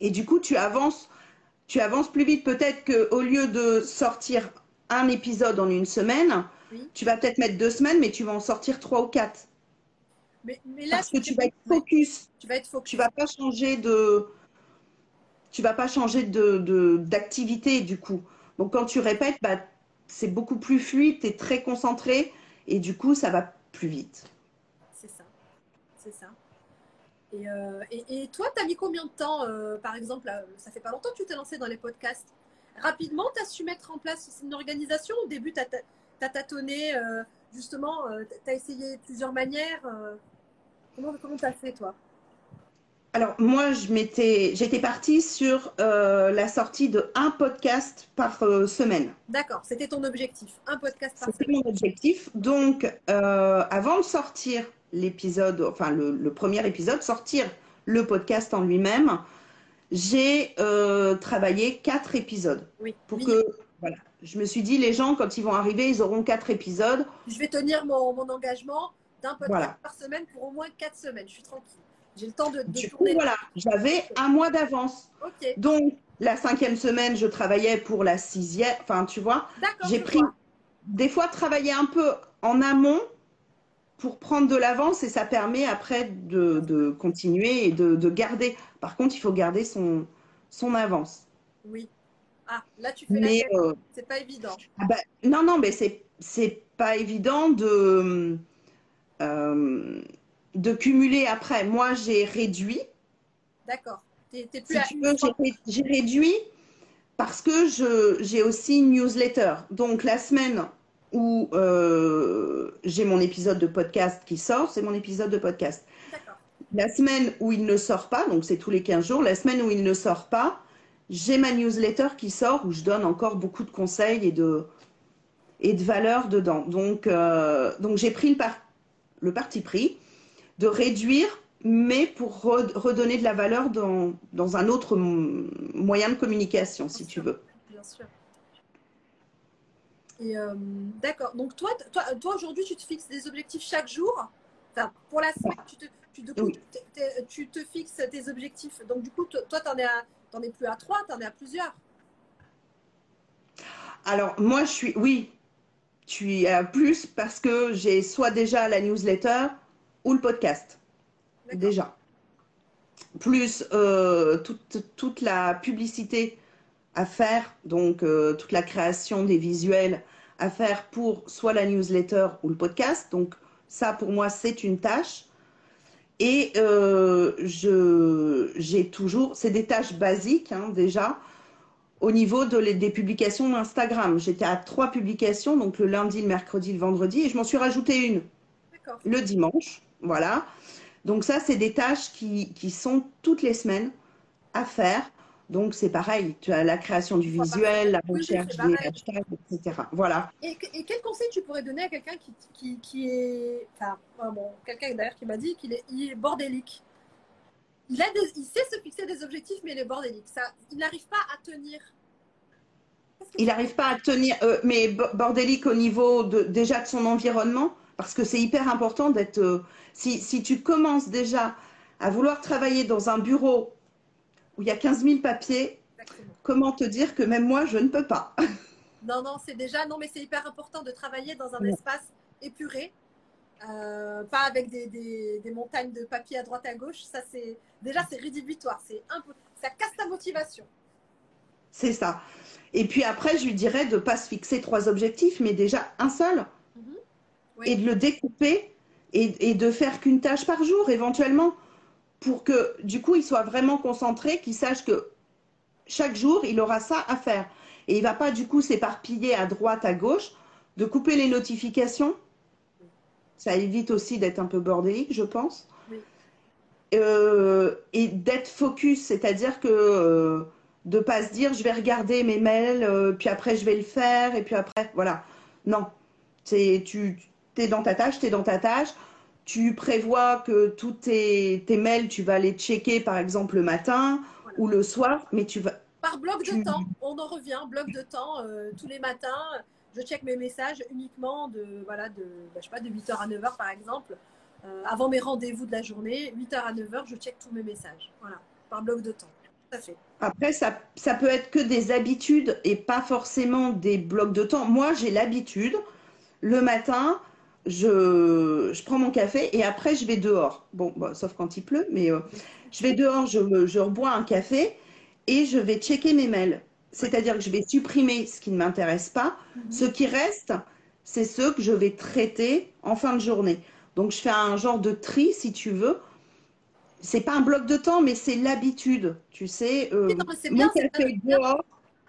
Et du coup, tu avances, tu avances plus vite. Peut-être qu'au lieu de sortir un épisode en une semaine, tu vas peut-être mettre deux semaines, mais tu vas en sortir trois ou quatre. Mais, là, Parce que tu vas être focus. Tu vas être focus. Tu vas pas changer de. Tu vas pas changer de d'activité du coup. Donc quand tu répètes, bah, c'est beaucoup plus fluide, tu es très concentré et du coup ça va plus vite. C'est ça, c'est ça. Et, euh, et, toi, tu as mis combien de temps, euh, par exemple, ça fait pas longtemps que tu t'es lancé dans les podcasts. Rapidement, tu as su mettre en place une organisation Au début, tu as, tâtonné, euh, justement, tu as essayé plusieurs manières. comment tu as fait, toi? Alors moi, je m'étais, j'étais partie sur euh, la sortie de un podcast par euh, semaine. D'accord, c'était ton objectif, un podcast par semaine. C'était mon objectif. Donc, euh, avant de sortir l'épisode, enfin le, premier épisode, sortir le podcast en lui-même, j'ai travaillé quatre épisodes. Oui. Pour que, voilà, je me suis dit, les gens, quand ils vont arriver, ils auront quatre épisodes. Je vais tenir mon, engagement d'un podcast par semaine pour au moins quatre semaines. Je suis tranquille. J'ai le temps de, du Coup, voilà, j'avais un mois d'avance. Donc, la cinquième semaine, je travaillais pour la sixième. Enfin, tu vois, j'ai pris des fois travailler un peu en amont pour prendre de l'avance et ça permet après de, continuer et de, garder. Par contre, il faut garder son, son avance. Oui. Ah, là, tu fais mais, la euh, C'est pas évident. Ah bah, non, non, mais c'est pas évident de. Euh, de cumuler après. Moi, j'ai réduit. D'accord. j'ai réduit parce que j'ai aussi une newsletter. Donc, la semaine où euh, j'ai mon épisode de podcast qui sort, c'est mon épisode de podcast. La semaine où il ne sort pas, donc c'est tous les 15 jours, la semaine où il ne sort pas, j'ai ma newsletter qui sort où je donne encore beaucoup de conseils et de, et de dedans. Donc, euh, donc j'ai pris le, le parti pris de réduire, mais pour redonner de la valeur dans, dans un autre moyen de communication, si tu veux. Bien sûr. Euh, d'accord. Donc toi, toi, toi aujourd'hui, tu te fixes des objectifs chaque jour. Enfin, pour la semaine, tu te, tu, tu te fixes tes objectifs. Donc du coup, toi, tu n'en es, es plus à trois, tu en es à plusieurs. Alors moi, je suis, oui, tu es à plus parce que j'ai soit déjà la newsletter, ou le podcast, déjà. Plus euh, toute, toute, la publicité à faire, donc euh, toute la création des visuels à faire pour soit la newsletter ou le podcast. Donc ça, pour moi, c'est une tâche. Et euh, j'ai toujours, c'est des tâches basiques hein, déjà, au niveau de des publications Instagram. J'étais à trois publications, donc le lundi, le mercredi, le vendredi, et je m'en suis rajouté une le dimanche. Voilà. Donc ça, c'est des tâches qui, sont toutes les semaines à faire Donc c'est pareil, tu as la création du visuel, la recherche des hashtags, etc. Voilà. Et, quel conseil tu pourrais donner à quelqu'un qui, qui, est. Enfin, bon, quelqu'un d'ailleurs qui m'a dit qu'il est, il est bordélique. Il, a il sait se fixer des objectifs, mais il est bordélique. Ça, il n'arrive pas à tenir. Il n'arrive pas à tenir, euh, mais bordélique au niveau de, déjà de son environnement, parce que c'est hyper important d'être. Euh, si, si tu commences déjà à vouloir travailler dans un bureau où il y a 15 000 papiers, comment te dire que même moi, je ne peux pas? Non, non, c'est déjà, non, mais c'est hyper important de travailler dans un espace épuré, euh, pas avec des, des, montagnes de papier à droite à gauche. Ça, c'est déjà, c'est rédhibitoire. C'est peu, ça casse ta motivation. C'est ça. Et puis après, je lui dirais de ne pas se fixer trois objectifs, mais déjà un seul. Et de le découper et, et de faire qu'une tâche par jour, éventuellement pour que du coup il soit vraiment concentré, qu'il sache que chaque jour il aura ça à faire. Et il ne va pas du coup s'éparpiller à droite, à gauche, de couper les notifications. Ça évite aussi d'être un peu bordélique, je pense. Euh, et d'être focus, c'est-à-dire que euh, de pas se dire je vais regarder mes mails, euh, puis après je vais le faire, et puis après, voilà. Non, tu es dans ta tâche, tu es dans ta tâche tu prévois que tous tes, mails, tu vas les checker par exemple le matin ou le soir, mais tu vas. Par bloc de temps, on en revient, bloc de temps, euh, tous les matins, je check mes messages uniquement de, voilà, de, bah, je sais pas, de 8h à 9h par exemple. Euh, avant mes rendez-vous de la journée, 8h à 9h, je check tous mes messages. Voilà, par bloc de temps. À fait. Après, ça, ça peut être que des habitudes et pas forcément des blocs de temps. Moi, j'ai l'habitude, le matin, je, je, prends mon café et après je vais dehors. Bon, bah, sauf quand il pleut, mais euh, je vais dehors, je, je rebois un café et je vais checker mes mails. C'est-à-dire que je vais supprimer ce qui ne m'intéresse pas. Mhm. Ce qui reste, c'est ce que je vais traiter en fin de journée. Donc je fais un genre de tri, si tu veux. C'est pas un bloc de temps, mais c'est l'habitude, tu sais. Euh, mon café dehors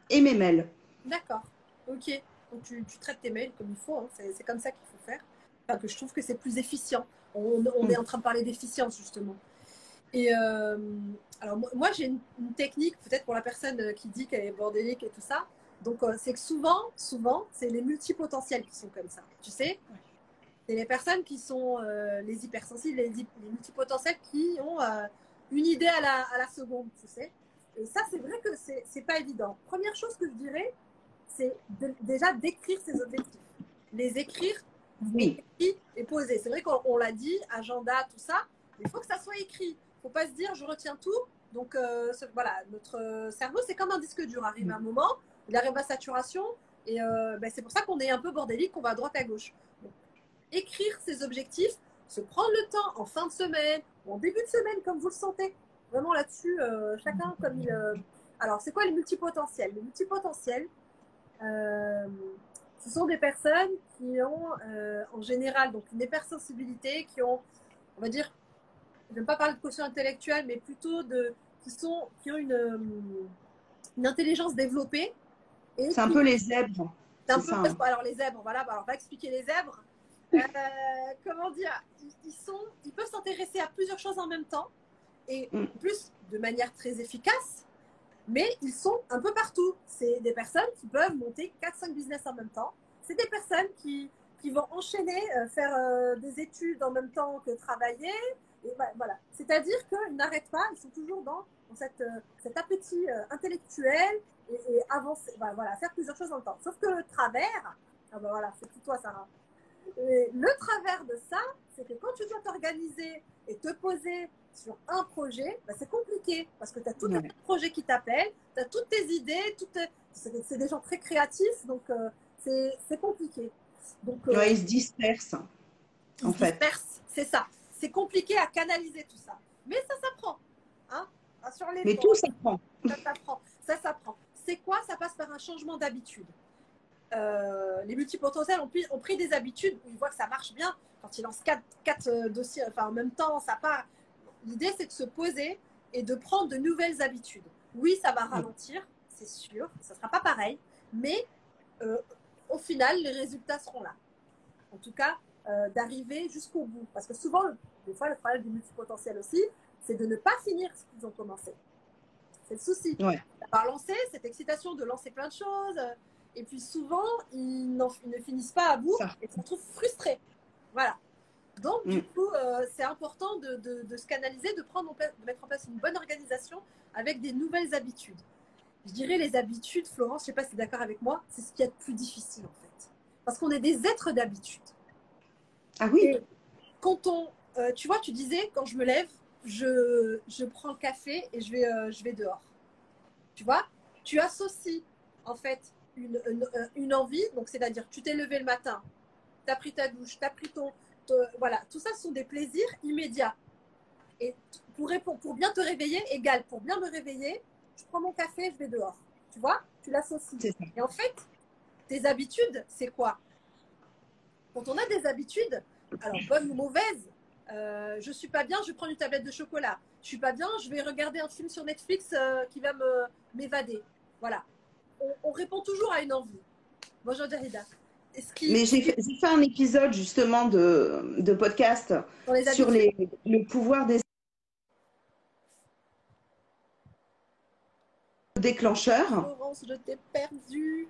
et mes mails. D'accord. Ok. Donc tu, tu, traites tes mails comme il faut. Hein. C'est comme ça qu'il que je trouve que c'est plus efficient. On, est en train de parler d'efficience justement. Et euh, alors moi, j'ai une, technique peut-être pour la personne qui dit qu'elle est bordélique et tout ça. Donc euh, c'est que souvent, souvent, c'est les multipotentiels qui sont comme ça. Tu sais, c'est les personnes qui sont euh, les hypersensibles, les, les, multipotentiels qui ont une idée à la, à la, seconde. Tu sais? Et ça, c'est vrai que c'est pas évident. Première chose que je dirais, c'est déjà d'écrire ses objectifs. Les écrire oui. et posé. C'est vrai qu'on l'a dit, agenda, tout ça, il faut que ça soit écrit. Il ne faut pas se dire je retiens tout. Donc euh, voilà, notre cerveau, c'est comme un disque dur. Arrive un moment, il arrive à saturation, et euh, ben, c'est pour ça qu'on est un peu bordélique, qu'on va à droite à gauche. écrire ses objectifs, se prendre le temps en fin de semaine, ou en début de semaine, comme vous le sentez. Vraiment là-dessus, euh, chacun comme il. Alors, c'est quoi les multipotentiels Les multipotentiels, ce sont des personnes qui ont euh, en général donc une hypersensibilité, qui ont, on va dire, je n'aime pas parler de quotient intellectuel, mais plutôt de, qui, sont, qui ont une, une intelligence développée. C'est un peu les zèbres. Un peu, hein. alors les zèbres, voilà, alors on va expliquer les zèbres. Euh, comment dire ils, sont, ils peuvent s'intéresser à plusieurs choses en même temps et mm. plus de manière très efficace mais ils sont un peu partout. C'est des personnes qui peuvent monter 4-5 business en même temps. C'est des personnes qui, qui vont enchaîner, euh, faire euh, des études en même temps que travailler. Et voilà. C'est-à-dire qu'ils n'arrêtent pas, ils sont toujours dans, cette, euh, cet appétit intellectuel et, avancer, bah, voilà, faire plusieurs choses en même temps. Sauf que le travers, ah bah voilà, c'est tout toi, Sarah. Le travers de ça, c'est que quand tu dois t'organiser et te poser sur un projet, bah, c'est compliqué parce que tu as tous les projets qui t'appellent, tu as toutes tes idées, c'est des gens très créatifs, donc euh, c'est compliqué. Donc, euh, ils se dispersent. en fait. dispersent, c'est ça. C'est compliqué à canaliser tout ça. Mais ça s'apprend. Hein Sur les Mais tout s'apprend. Ça s'apprend. Ça s'apprend. C'est quoi? Ça passe par un changement d'habitude. Euh, les multipotentiels ont, ont, pris des habitudes où ils voient que ça marche bien. Quand ils lancent quatre, quatre dossiers enfin, en même temps, ça part L'idée, c'est de se poser et de prendre de nouvelles habitudes. Oui, ça va ralentir, c'est sûr, ça ne sera pas pareil, mais euh, au final, les résultats seront là. En tout cas, euh, d'arriver jusqu'au bout. Parce que souvent, des fois, le problème du multipotentiel aussi, c'est de ne pas finir ce qu'ils ont commencé. C'est le souci. Ouais. Par lancer, cette excitation de lancer plein de choses. Et puis souvent, ils, ne finissent pas à bout Ça. et se retrouvent frustrés. Voilà. Donc, du Mm. coup, euh, c'est important de, de- de se canaliser, de, prendre en de mettre en place une bonne organisation avec des nouvelles habitudes. Je dirais les habitudes, Florence, je ne sais pas si tu es d'accord avec moi, c'est ce qui est le plus difficile en fait. Parce qu'on est des êtres d'habitude. Ah oui. Et quand on, euh, tu vois, tu disais, quand je me lève, je, je prends le café et je vais, euh, je vais dehors. Tu vois, tu associes en fait une, une, euh, une envie, donc c'est-à-dire tu t'es levé le matin, tu as pris ta douche, tu as pris ton, Voilà, tout ça sont des plaisirs immédiats. Et pour, répondre, pour bien te réveiller, égal, pour bien me réveiller, je prends mon café, je vais dehors. Tu vois, tu l'associes. Et en fait, tes habitudes, c'est quoi? Quand on a des habitudes, alors bonnes ou mauvaises, euh, je suis pas bien, je prends une tablette de chocolat. Je suis pas bien, je vais regarder un film sur Netflix euh, qui va me m'évader. Voilà. On, on répond toujours à une envie. Bonjour Jarida. Qui Mais j'ai fait, un épisode justement de, de podcast les sur les, le pouvoir des déclencheurs. Florence, je t'ai perdu.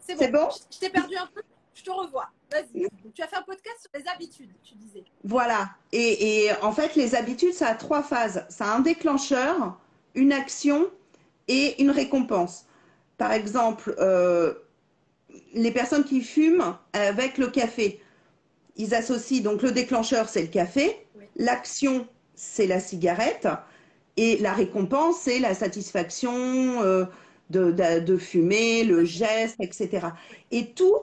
C'est bon, Je, je t'ai perdu un peu. Je te revois. Vas-y. Tu as fait un podcast sur les habitudes, tu disais. Voilà. Et, et en fait, les habitudes, ça a trois phases. Ça a un déclencheur, une action et une récompense. Par exemple, euh, les personnes qui fument avec le café, ils associent donc le déclencheur, c'est le café, Oui. l'action, c'est la cigarette, et la récompense, c'est la satisfaction euh, de, de- de fumer, le geste, etc. Et tout,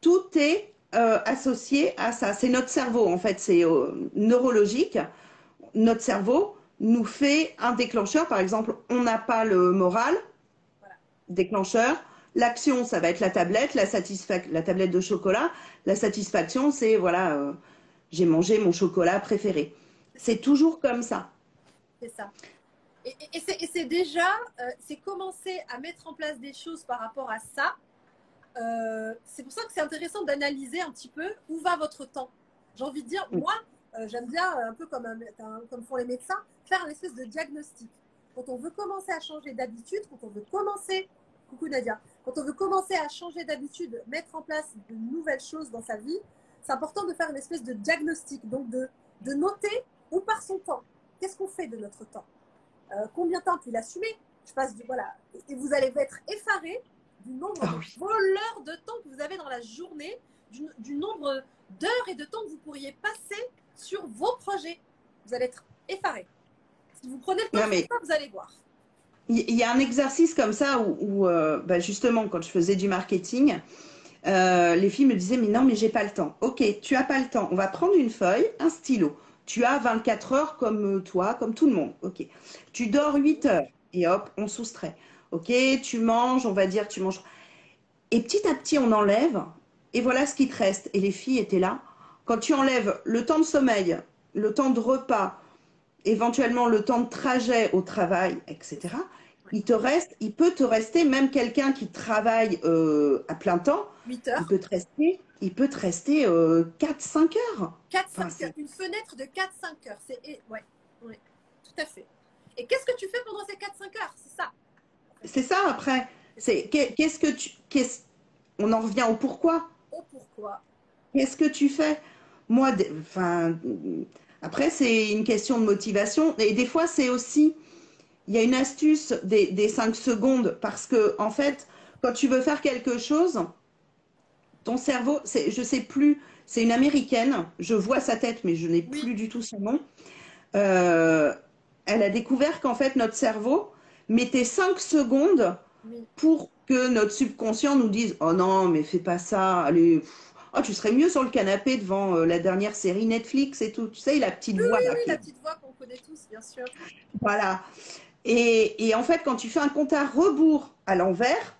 tout est euh, associé à ça. C'est notre cerveau, en fait, c'est euh, neurologique. Notre cerveau nous fait un déclencheur. Par exemple, on n'a pas le moral, Voilà. déclencheur. L'action, ça va être la tablette, la, la tablette de chocolat. La satisfaction, c'est voilà, euh, j'ai mangé mon chocolat préféré. C'est toujours comme ça. C'est ça. Et, et- et c'est- déjà, euh, c'est commencer à mettre en place des choses par rapport à ça. Euh, c'est pour ça que c'est intéressant d'analyser un petit peu où va votre temps. J'ai envie de dire, moi, j'aime bien, un peu comme, un- comme font les médecins, faire un espèce de diagnostic. Quand on veut commencer à changer d'habitude, quand on veut commencer, coucou Nadia, quand on veut commencer à changer d'habitude, mettre en place de nouvelles choses dans sa vie, c'est important de faire une espèce de diagnostic, donc de, de noter où part son temps. Qu'est-ce qu'on fait de notre temps Euh, Combien de temps tu l'assumer Je passe du voilà, et vous allez être effaré du nombre Ah de voleurs de temps que vous avez dans la journée, du, du nombre d'heures et de temps que vous pourriez passer sur vos projets. Vous allez être effaré. Si vous prenez le temps mais- vous allez voir. Il y a un exercice comme ça où, euh, bah, justement, quand je faisais du marketing, euh, les filles me disaient, mais non, mais j'ai pas le temps. Ok, tu as pas le temps. On va prendre une feuille, un stylo. Tu as 24 heures comme euh, toi, comme tout le monde. Ok. Tu dors 8 heures et hop, on soustrait. Ok, tu manges, on va dire, tu manges. Et petit à petit, on enlève et voilà ce qui te reste. Et les filles étaient là. Quand tu enlèves le temps de sommeil, le temps de repas, éventuellement le temps de trajet au travail, etc., il te reste, il peut te rester, même quelqu'un qui travaille euh, à plein temps, 8 il heures, peut te rester, il peut te rester euh, 4-5 heures. 4-5 Enfin, c'est- heures. Une fenêtre de 4-5 heures. C'est ouais, ouais, tout à fait. Et qu'est-ce que tu fais pendant ces 4-5 heures? C'est ça. C'est ça après. C'est qu'est-ce que tu, qu'est-ce, on en revient au pourquoi. Oh pourquoi Qu'est-ce que tu fais? Moi, enfin, après c'est une question de motivation et des fois c'est aussi, il y a une astuce des, des 5 secondes parce que en fait, quand tu veux faire quelque chose, ton cerveau, je sais plus, c'est une américaine, je vois sa tête mais je n'ai Oui. plus du tout son nom. Euh, elle a découvert qu'en fait notre cerveau mettait 5 secondes Oui. pour que notre subconscient nous dise Oh non, mais fais pas ça, allez, pff, oh, tu serais mieux sur le canapé devant euh, la dernière série Netflix et tout. Tu sais, la petite voix là. Oui, qui- la petite voix qu'on connaît tous, bien sûr. Voilà. Et, et en fait, quand tu fais un compte à rebours à l'envers,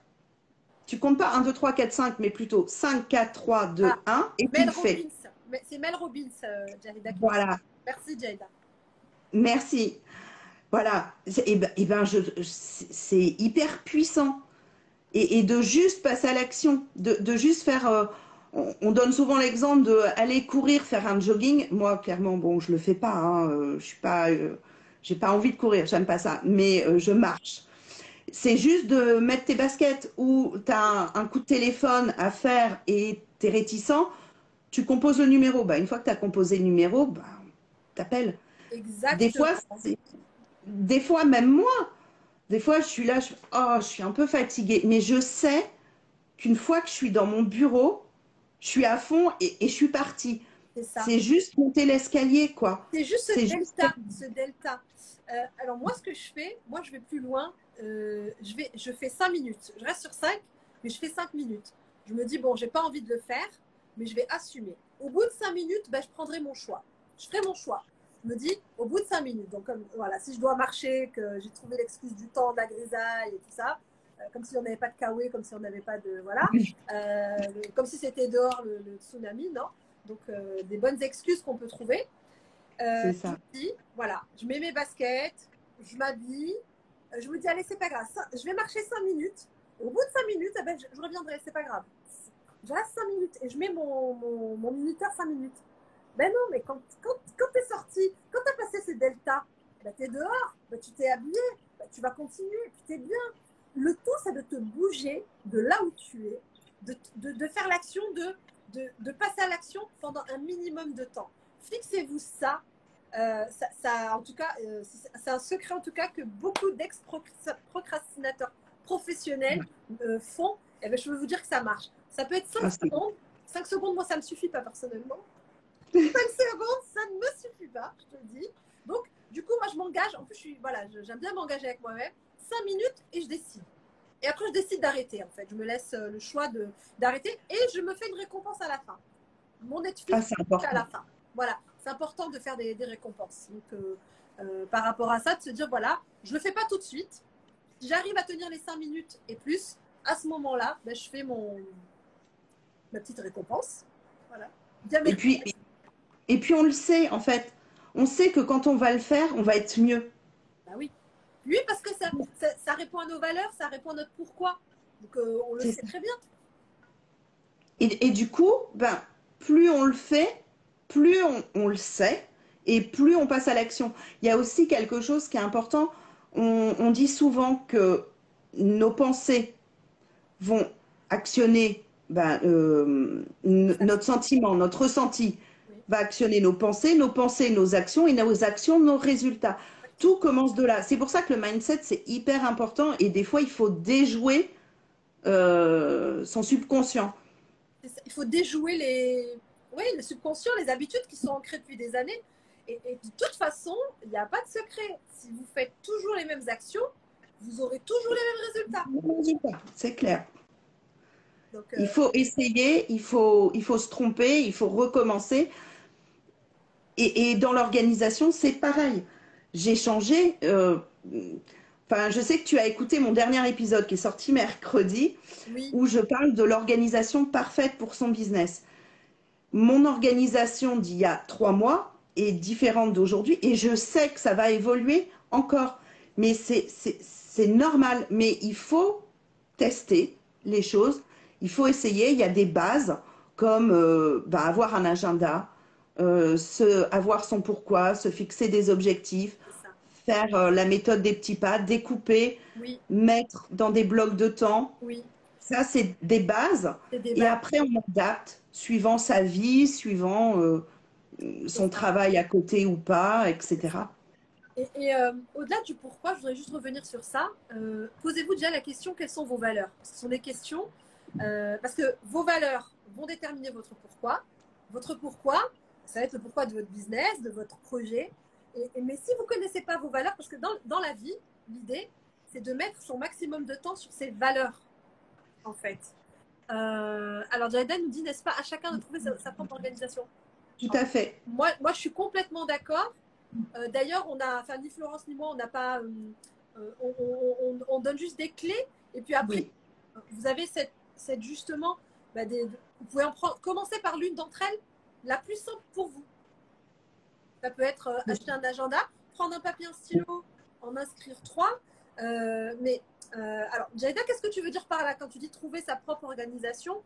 tu comptes pas 1, 2, 3, 4, 5, mais plutôt 5, 4, 3, 2, Ah, 1, et tu Mel fais. Robbins. C'est Mel Robbins, euh, qui- Voilà. Merci, Jarida. Merci. Voilà. Et ben, eh ben, je, je- c'est c'est hyper puissant. Et, et de juste passer à l'action, de, de juste faire. euh, on, on donne souvent l'exemple de aller courir, faire un jogging. Moi, clairement, bon, je le fais pas. Hein, euh, je suis pas, euh, j'ai pas envie de courir, j'aime pas ça, mais euh, je marche. C'est juste de mettre tes baskets ou tu as un, coup de téléphone à faire et tu es réticent, tu composes le numéro. Bah, une fois que tu as composé le numéro, bah, t'appelles. Exactement. Des fois, des fois, même moi, des fois, je suis là, je, oh, je suis un peu fatiguée, mais je sais qu'une fois que je suis dans mon bureau, je suis à fond et, je suis partie. C'est juste monter l'escalier, quoi. C'est juste ce delta. Ce delta. Euh, alors moi, ce que je fais, moi, je vais plus loin. Euh, je, vais, je fais 5 minutes. Je reste sur 5, mais je fais 5 minutes. Je me dis, bon, j'ai pas envie de le faire, mais je vais assumer. Au bout de 5 minutes, ben, je prendrai mon choix. Je ferai mon choix. Je me dis, au bout de 5 minutes, donc comme, voilà, si je dois marcher, que j'ai trouvé l'excuse du temps, de la grisaille et tout ça, comme si on n'avait pas de kawaii, comme si on n'avait pas de. Voilà. comme si c'était dehors le, tsunami, non? Donc, des bonnes excuses qu'on peut trouver. C'est ça. voilà, je mets mes baskets, je m'habille, euh, je me dis, allez, c'est pas grave, je vais marcher 5 minutes. Au bout de 5 minutes, eh ben, je, reviendrai, c'est pas grave. Je reste 5 minutes et je mets mon, mon, minuteur 5 minutes. Ben non, mais quand, quand, quand tu es sorti, quand tu as passé ces deltas, ben tu es dehors, ben tu t'es habillé, ben tu vas continuer, puis tu es bien. Le tout, c'est de te bouger de là où tu es, de, de, de faire l'action, de, de, de passer à l'action pendant un minimum de temps. Fixez-vous ça euh, ça, en tout cas, euh, c'est un secret en tout cas que beaucoup d'ex-procrastinateurs professionnels euh, font. Et eh ben, je veux vous dire que ça marche. Ça peut être 5 ah, secondes. 5 secondes, moi, ça ne me suffit pas personnellement. 5 secondes, ça ne me suffit pas, je te le dis. Donc, du coup, moi, je m'engage. En plus, je suis, voilà, j'aime bien m'engager avec moi-même. 5 minutes et je décide. Et après, je décide d'arrêter, en fait. Je me laisse le choix d'arrêter et je me fais une récompense à la fin. Mon Netflix ah, à la fin. Voilà c'est important de faire des, récompenses. Donc, euh, euh, par rapport à ça, de se dire, voilà, je ne le fais pas tout de suite. Si j'arrive à tenir les 5 minutes et plus, à ce moment-là, ben, je fais mon, ma petite récompense. Voilà. et puis, et puis, on le sait, en fait. On sait que quand on va le faire, on va être mieux. Bah oui. Oui, parce que ça, ça, répond à nos valeurs, ça répond à notre pourquoi. Donc, euh, on le sait très bien. Et, et, du coup, ben, plus on le fait, plus on, le sait et plus on passe à l'action. Il y a aussi quelque chose qui est important. On, dit souvent que nos pensées vont actionner ben, euh, notre sentiment, notre ressenti va actionner nos pensées, nos pensées, nos actions et nos actions, nos résultats. Tout commence de là. C'est pour ça que le mindset, c'est hyper important et des fois, il faut déjouer euh, son subconscient. Il faut déjouer les, oui, le subconscient, les habitudes qui sont ancrées depuis des années. Et, de toute façon, il n'y a pas de secret. Si vous faites toujours les mêmes actions, vous aurez toujours les mêmes résultats. C'est clair. il euh, faut essayer, il faut, il faut se tromper, il faut recommencer. Et, dans l'organisation, c'est pareil. J'ai changé. Euh, enfin, je sais que tu as écouté mon dernier épisode qui est sorti mercredi, où je parle de l'organisation parfaite pour son business mon organisation d'il y a trois mois est différente d'aujourd'hui et je sais que ça va évoluer encore. Mais c'est normal. Mais il faut tester les choses. Il faut essayer. Il y a des bases comme euh, bah, avoir un agenda, euh, avoir son pourquoi, se fixer des objectifs, faire euh, la méthode des petits pas, découper, mettre dans des blocs de temps. Oui. Ça, c'est des bases. Et après, on adapte suivant sa vie, suivant euh, son travail à côté ou pas, etc. Et, euh, au-delà du pourquoi, je voudrais juste revenir sur ça. Euh, posez-vous déjà la question quelles sont vos valeurs? Ce sont des questions parce que vos valeurs vont déterminer votre pourquoi. Votre pourquoi, ça va être le pourquoi de votre business, de votre projet. Et, mais si vous ne connaissez pas vos valeurs, parce que dans, dans la vie, l'idée, c'est de mettre son maximum de temps sur ses valeurs en fait. Euh, alors, Jaden nous dit, n'est-ce pas, à chacun de trouver sa, propre organisation Tout à fait. Moi, moi, je suis complètement d'accord. Euh, d'ailleurs, on a, enfin, ni Florence ni moi, on n'a pas. Euh, on, donne juste des clés. Et puis après, vous avez cette, cette justement. Bah, des, vous pouvez en prendre, commencer par l'une d'entre elles, la plus simple pour vous. Ça peut être acheter un agenda, prendre un papier, un stylo, en inscrire trois. mais euh, alors, Jaïda, qu'est-ce que tu veux dire par là? Quand tu dis trouver sa propre organisation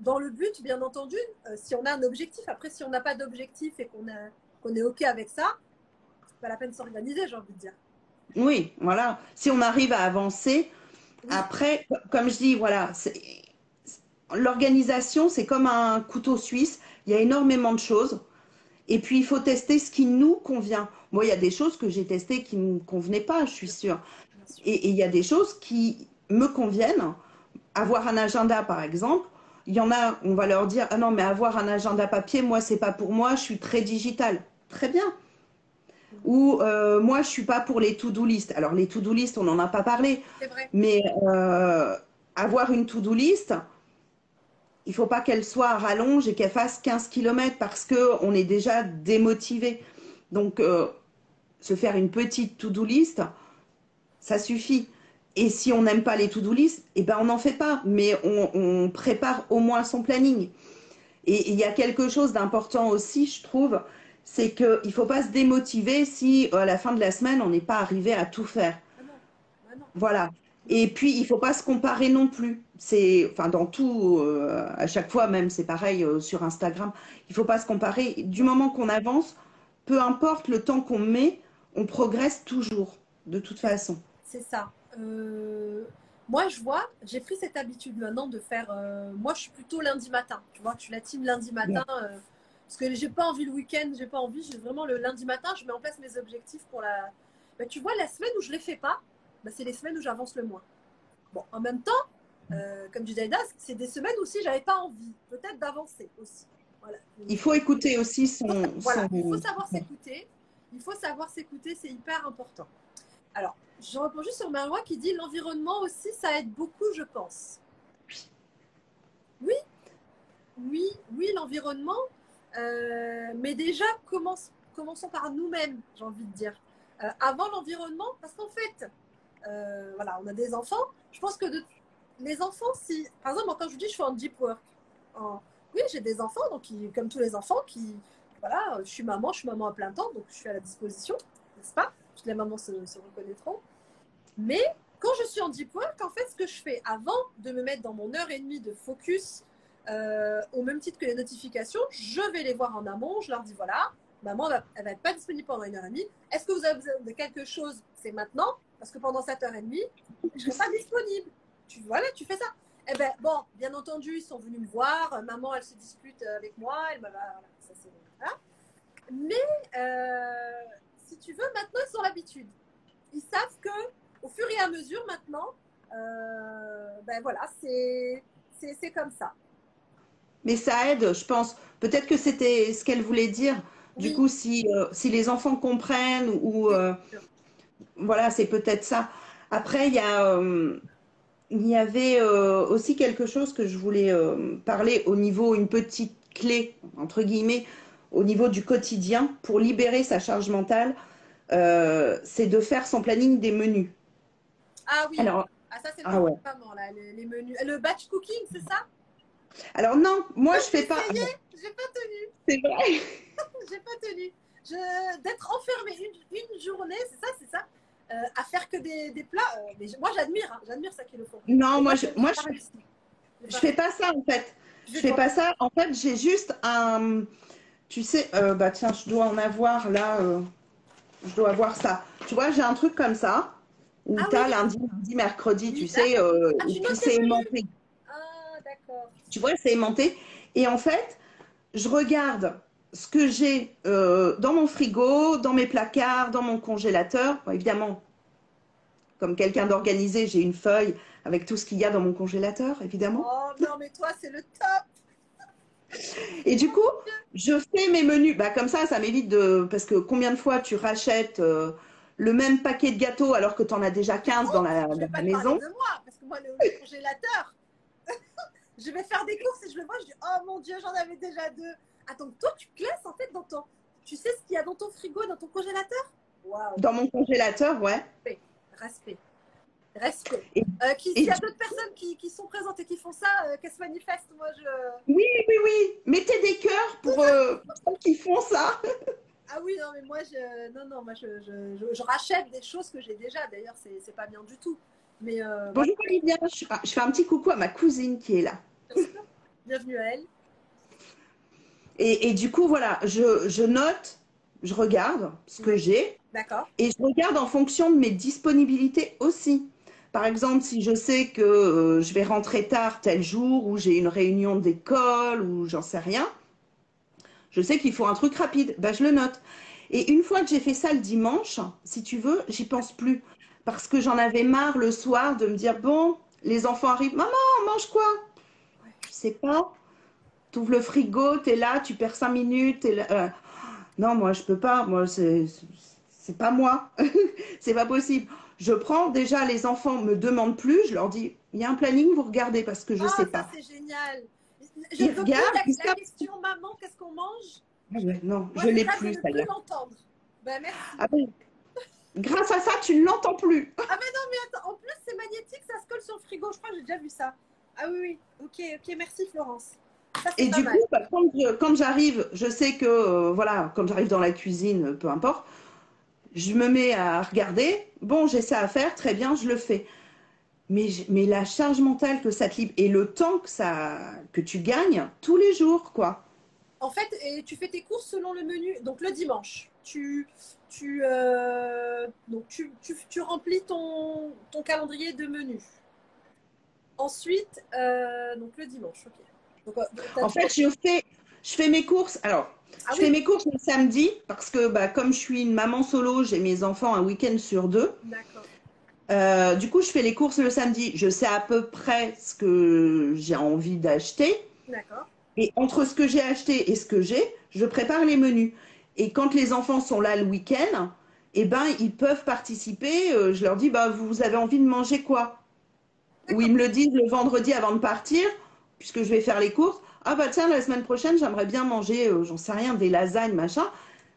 Dans le but, bien entendu, euh, si on a un objectif, après, si on n'a pas d'objectif et qu'on qu'on est OK avec ça, pas la peine de s'organiser, j'ai envie de dire. Oui, voilà. Si on arrive à avancer, après, comme je dis, voilà, l'organisation, c'est comme un couteau suisse. Il y a énormément de choses. Et puis, il faut tester ce qui nous convient. Moi, il y a des choses que j'ai testées qui ne me convenaient pas, je suis sûre. Et, il y a des choses qui me conviennent. Avoir un agenda, par exemple, il y en a, on va leur dire, ah non, mais avoir un agenda papier, moi, c'est pas pour moi, je suis très digital. Très bien. Ou euh, moi, je suis pas pour les to-do list. Alors, les to-do list, on n'en a pas parlé. Vrai. Mais euh, avoir une to-do list, il faut pas qu'elle soit à rallonge et qu'elle fasse 15 km parce qu'on est déjà démotivé. Donc, euh, se faire une petite to-do list, ça suffit. Et si on n'aime pas les to-do list, eh ben on n'en fait pas, mais on, on, prépare au moins son planning. Et il y a quelque chose d'important aussi, je trouve, c'est qu'il ne faut pas se démotiver si à la fin de la semaine, on n'est pas arrivé à tout faire. Ah non. Ah non. Voilà. Et puis, il ne faut pas se comparer non plus. C'est, enfin, dans tout, euh, à chaque fois même, c'est pareil euh, sur Instagram. Il ne faut pas se comparer. Du moment qu'on avance, peu importe le temps qu'on met, on progresse toujours, de toute façon. C'est ça. Euh, moi, je vois, j'ai pris cette habitude maintenant de faire. moi, je suis plutôt lundi matin. Tu vois, tu la team lundi matin. parce que j'ai pas envie le week-end, j'ai pas envie. J'ai vraiment le lundi matin, je mets en place mes objectifs pour la. Bah, tu vois, la semaine où je les fais pas, bah, c'est les semaines où j'avance le moins. Bon, en même temps, euh, comme disait Aïda, c'est des semaines aussi j'avais pas envie, peut-être d'avancer aussi. Voilà. Il faut écouter aussi son. Voilà, son- il faut savoir s'écouter. Il faut savoir s'écouter, c'est hyper important. Alors, je reprends juste sur Marois qui dit l'environnement aussi, ça aide beaucoup, je pense. Oui, oui, oui, l'environnement. Euh, mais déjà, commence- commençons par nous-mêmes, j'ai envie de dire. Euh, avant l'environnement, parce qu'en fait, euh, voilà, on a des enfants. Je pense que les enfants, si, par exemple, quand je vous dis, je fais un deep work. En- oui, j'ai des enfants, donc qui, comme tous les enfants, qui, voilà, je suis maman, je suis maman à plein temps, donc je suis à la disposition, n'est-ce pas? Toutes les mamans se, reconnaîtront. Mais quand je suis en deep work, en fait, ce que je fais avant de me mettre dans mon heure et demie de focus, euh, au même titre que les notifications, je vais les voir en amont, je leur dis voilà, maman, va- elle va être pas disponible pendant une heure et demie. Est-ce que vous avez besoin de quelque chose? C'est maintenant, parce que pendant cette heure et demie, je ne serai pas disponible. Tu voilà, tu fais ça. Eh ben bon, bien entendu, ils sont venus me voir. Euh, Maman, elle se dispute euh, avec moi. Elle m'a voilà, ça voilà. Mais euh, si tu veux, maintenant ils ont l'habitude. Ils savent que au fur et à mesure maintenant, euh, ben voilà, c'est comme ça. Mais ça aide, je pense. Peut-être que c'était ce qu'elle voulait dire. Du Oui. coup, si, euh, si les enfants comprennent ou euh, voilà, c'est peut-être ça. Après, il y a, euh, il y avait euh, aussi quelque chose que je voulais euh, parler au niveau, une petite clé, entre guillemets, au niveau du quotidien pour libérer sa charge mentale, c'est de faire son planning des menus. Ah oui. Alors, ah ça c'est ah ouais. vraiment là, les, les menus. Le batch cooking, c'est ça? Alors non, moi je fais pas. J'ai pas tenu. C'est vrai. J'ai pas tenu. D'être enfermée une, une journée, c'est ça, c'est ça, euh, à faire que des, des plats. euh, mais moi, j'admire, hein, j'admire ça qui le font. Non, moi je, moi je, fais pas ça en fait. Je fais pas ça. En fait, j'ai juste un. Tu sais, euh, bah tiens, je dois en avoir là. je dois avoir ça. Tu vois, j'ai un truc comme ça où Ah t'as oui. lundi, mardi, mercredi, tu sais, Ah, et tu puis notes c'est aimanté. Ah, d'accord. Tu vois, c'est aimanté. Et en fait, je regarde ce que j'ai euh, dans mon frigo, dans mes placards, dans mon congélateur. Bon, évidemment, comme quelqu'un d'organisé, j'ai une feuille avec tout ce qu'il y a dans mon congélateur, évidemment. Oh non, mais toi, c'est le top. Et du coup, je fais mes menus. Bah, comme ça, ça m'évite de. Parce que combien de fois tu rachètes euh, le même paquet de gâteaux alors que tu en as déjà 15 dans la, Je vais la pas te maison? de moi, parce que moi, le, le congélateur, je vais faire des courses et je le vois, je dis, oh mon Dieu, j'en avais déjà deux. Attends, toi, tu classes en fait dans ton. Tu sais ce qu'il y a dans ton frigo, dans ton congélateur? Dans mon congélateur, ouais. respect. Respect. Et- Euh, qui- y a d'autres personnes qui, qui sont présentes et qui font ça, euh, qu'elles se manifestent, moi je. Oui, oui, oui. Mettez des cœurs pour, euh, pour ceux qui font ça. Ah oui, non, mais moi, je, non, non, moi, je, je, rachète des choses que j'ai déjà. D'ailleurs, c'est c'est pas bien du tout. Mais euh, Bonjour Olivia, je, fais un petit coucou à ma cousine qui est là. bienvenue à elle. Et, et du coup, voilà, je, je note je regarde ce que j'ai D'accord. et je regarde en fonction de mes disponibilités aussi. Par exemple, si je sais que euh, je vais rentrer tard tel jour ou j'ai une réunion d'école ou j'en sais rien, je sais qu'il faut un truc rapide, ben, je le note. Et une fois que j'ai fait ça le dimanche, si tu veux, j'y pense plus. Parce que j'en avais marre le soir de me dire, bon, les enfants arrivent, maman, mange quoi? Je sais pas. Tu ouvres le frigo, tu es là, tu perds cinq minutes. t'es là, euh, non, moi, je peux pas. Moi, c'est pas moi. c'est pas possible. Je prends déjà, les enfants me demandent plus. Je leur dis, il y a un planning, vous regardez parce que je Ah, sais ça pas. c'est génial. Je Ils regardent, la, ils la question maman, qu'est-ce qu'on mange? Ah non, Moi, je l'ai plus, je ne l'entendre. Ben merci. Ah. Grâce à ça, tu ne l'entends plus. Ah mais non mais attends, en plus c'est magnétique, ça se colle sur le frigo, je crois que j'ai déjà vu ça. Ah oui oui, ok, ok, merci Florence. Ça Et du mal. coup, bah, quand quand j'arrive, je sais que, euh, voilà, quand j'arrive dans la cuisine, euh, peu importe, je me mets à regarder. Bon, j'ai ça à faire, très bien, je le fais. Mais, mais la charge mentale que ça te libère et le temps que, ça, que tu gagnes tous les jours, quoi. En fait, et tu fais tes courses selon le menu. Donc le dimanche, tu, tu, euh, donc tu, tu, tu remplis ton, ton calendrier de menus. Ensuite, euh, donc le dimanche, ok. Donc, euh, En fait, je fais, je fais mes courses. Alors, Ah je oui. fais mes courses le samedi parce que, bah, comme je suis une maman solo, j'ai mes enfants un week-end sur deux. D'accord. Euh, du coup, je fais les courses le samedi. Je sais à peu près ce que j'ai envie d'acheter. D'accord. Et entre ce que j'ai acheté et ce que j'ai, je prépare les menus. Et quand les enfants sont là le week-end, eh ben, ils peuvent participer. Euh, je leur dis, bah, vous avez envie de manger quoi? Ou ils me le disent le vendredi avant de partir, puisque je vais faire les courses. Ah bah tiens, la semaine prochaine, j'aimerais bien manger, euh, j'en sais rien, des lasagnes, machin.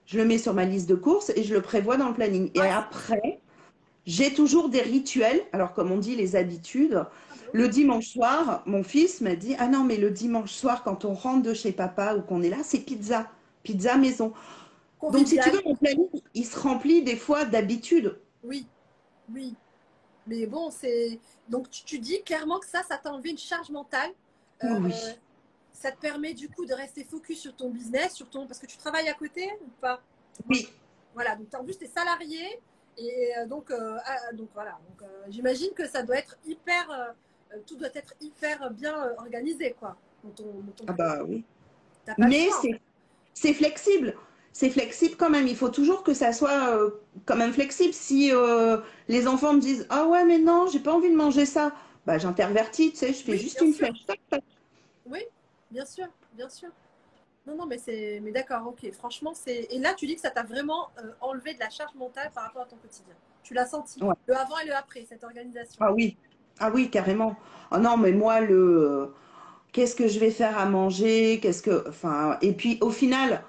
Je le mets sur ma liste de courses et je le prévois dans le planning. Et après, j'ai toujours des rituels. Alors, comme on dit, les habitudes. Le dimanche soir, mon fils m'a dit Ah non, mais le dimanche soir, quand on rentre de chez papa ou qu'on est là, c'est pizza. Pizza maison. Donc, si tu veux, mon planning, il se remplit des fois d'habitudes. Oui, oui. Mais bon, c'est. Donc, tu, tu dis clairement que ça, ça t'a enlevé une charge mentale. Euh, Oui. Ça te permet du coup de rester focus sur ton business, sur ton. Parce que tu travailles à côté ou pas? Oui. Voilà, donc en plus, tu es salarié. Et euh, donc, euh, ah, donc voilà. Donc, euh, j'imagine que ça doit être hyper. tout doit être hyper bien organisé, quoi. Dans ton, dans ton- Ah bah oui. Mais c'est flexible. C'est flexible quand même. Il faut toujours que ça soit euh, quand même flexible. Si euh, les enfants me disent Ah ouais, mais non, j'ai pas envie de manger ça, bah j'intervertis, tu sais, je fais Oui, juste une sûr. flèche. Tac, tac. Oui, bien sûr, bien sûr. Non, non, mais c'est, mais d'accord, ok. Franchement, c'est. Et là, tu dis que ça t'a vraiment euh, enlevé de la charge mentale par rapport à ton quotidien. Tu l'as senti. Ouais. Le avant et le après, cette organisation. Ah oui, ah oui, carrément. Ah non, mais moi, le qu'est-ce que je vais faire à manger, qu'est-ce que, enfin, et puis au final,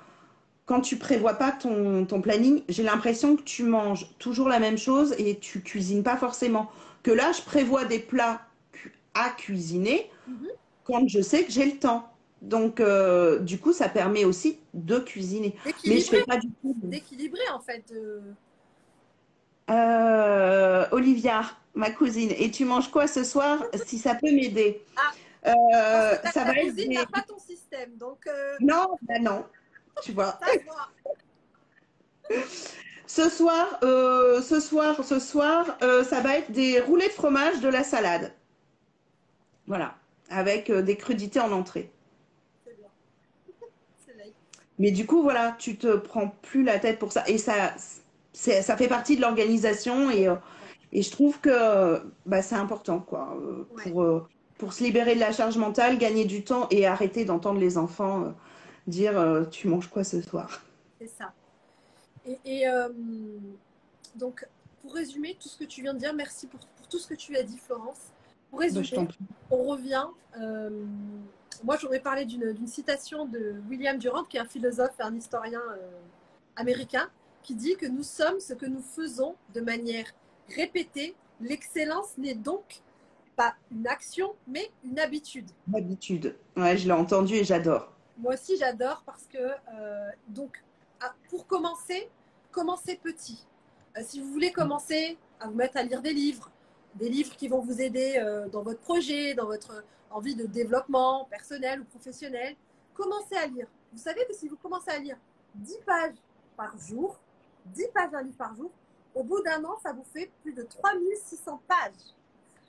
quand tu prévois pas ton, ton planning, j'ai l'impression que tu manges toujours la même chose et tu cuisines pas forcément. Que là, je prévois des plats à cuisiner Mhm. quand je sais que j'ai le temps. Donc, euh, du coup, ça permet aussi de cuisiner. Mais je fais pas du tout. d'équilibrer en fait. euh. Euh, Olivia, ma cousine, et tu manges quoi ce soir si ça peut m'aider? Ah. Ça va être des... pas ton système, donc Non, bah non, tu vois. Ce soir, ce soir, ce soir, ça va être des roulés de fromage, de la salade. Voilà, avec euh, des crudités en entrée. Mais du coup, voilà, tu te prends plus la tête pour ça. Et ça, ça fait partie de l'organisation et, euh, et je trouve que bah, c'est important, quoi, euh, Ouais. pour, pour se libérer de la charge mentale, gagner du temps et arrêter d'entendre les enfants dire tu manges quoi ce soir? C'est ça. Et, et, euh, donc, pour résumer tout ce que tu viens de dire, merci pour, pour tout ce que tu as dit, Florence. Pour Bah, résumer, prie. on revient. euh, moi, j'aurais parlé d'une citation de William Durant, qui est un philosophe et un historien euh, américain, qui dit que nous sommes ce que nous faisons de manière répétée. L'excellence n'est donc pas une action, mais une habitude. D'habitude. Ouais, je l'ai entendu et j'adore. Moi aussi, j'adore parce que, euh, donc, pour commencer, commencez petit. Euh, si vous voulez commencer à vous mettre à lire des livres, des livres qui vont vous aider euh, dans votre projet, dans votre envie de développement personnel ou professionnel, commencez à lire. Vous savez que si vous commencez à lire 10 pages par jour, 10 pages d'un livre par jour, au bout d'un an, ça vous fait plus de 3600 pages.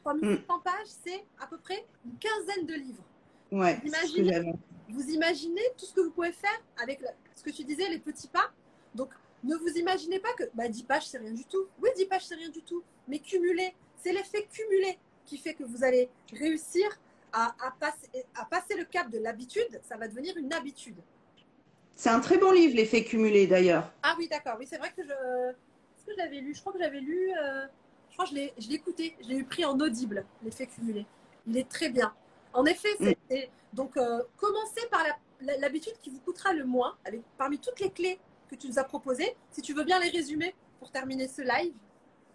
3600 pages, c'est à peu près une quinzaine de livres. Ouais, Vous imaginez, j'avais. vous imaginez tout ce que vous pouvez faire avec ce que tu disais, les petits pas. Donc, ne vous imaginez pas que bah, 10 pages, c'est rien du tout. Oui, 10 pages, c'est rien du tout. Mais cumuler, c'est l'effet cumulé qui fait que vous allez réussir à, à passer, à passer le cap de l'habitude. Ça va devenir une habitude. C'est un très bon livre, L'effet cumulé d'ailleurs. Ah oui, d'accord. Oui, c'est vrai que je. Est-ce que je l'avais lu Je crois que j'avais lu. euh, Je crois que je l'ai je l'ai écouté. Je l'ai eu pris en audible, l'effet cumulé. Il est très bien. En effet, c'est. c'est- Donc, euh, commencez par la- l'habitude qui vous coûtera le moins, avec parmi toutes les clés que tu nous as proposées. Si tu veux bien les résumer pour terminer ce live.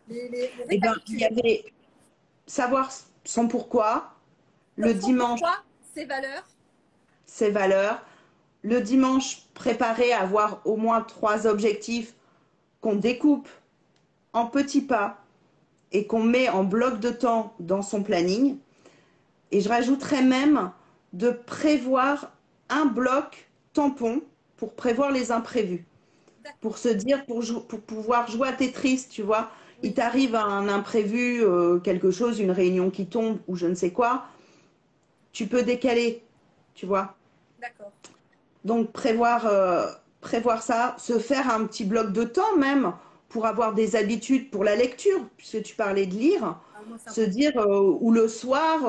Les, les, les Eh ben, il y avait savoir son pourquoi, le Son dimanche pourquoi, ses valeurs. ses valeurs, le dimanche préparer à avoir au moins trois objectifs qu'on découpe en petits pas et qu'on met en bloc de temps dans son planning. Et je rajouterais même de prévoir un bloc tampon pour prévoir les imprévus. Pour se dire, pour, pour pouvoir jouer à Tetris, tu vois, il t'arrive un imprévu, euh, quelque chose, une réunion qui tombe ou je ne sais quoi, tu peux décaler, tu vois. D'accord. Donc prévoir, euh, prévoir ça, se faire un petit bloc de temps même pour avoir des habitudes pour la lecture, puisque tu parlais de lire, Ah, moi, se dire euh, ou le soir,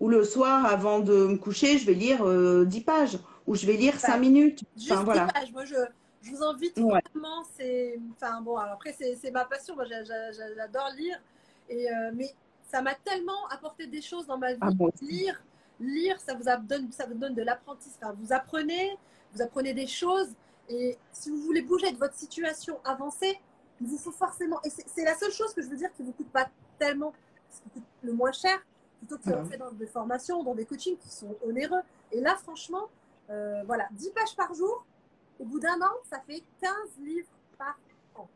ou le soir avant de me coucher, je vais lire euh, 10 pages, ou je vais lire 5 minutes. Juste Enfin voilà. 10 pages. Moi, je, je vous invite Ouais. vraiment. C'est, enfin bon, alors après c'est, ma passion. Moi, j'a- j'a- j'a- j'adore lire. Et euh, mais ça m'a tellement apporté des choses dans ma vie. Ah bon Lire, lire, ça vous donne, ça vous donne de l'apprentissage. Enfin, vous apprenez, vous apprenez des choses. Et si vous voulez bouger de votre situation avancée, il vous faut forcément. Et c'est, la seule chose que je veux dire qui vous coûte pas tellement, ce qui coûte le moins cher, plutôt que Mhm. fait dans des formations, dans des coachings qui sont onéreux. Et là, franchement. Euh, voilà, 10 pages par jour. Au bout d'un an, ça fait 15 livres par an.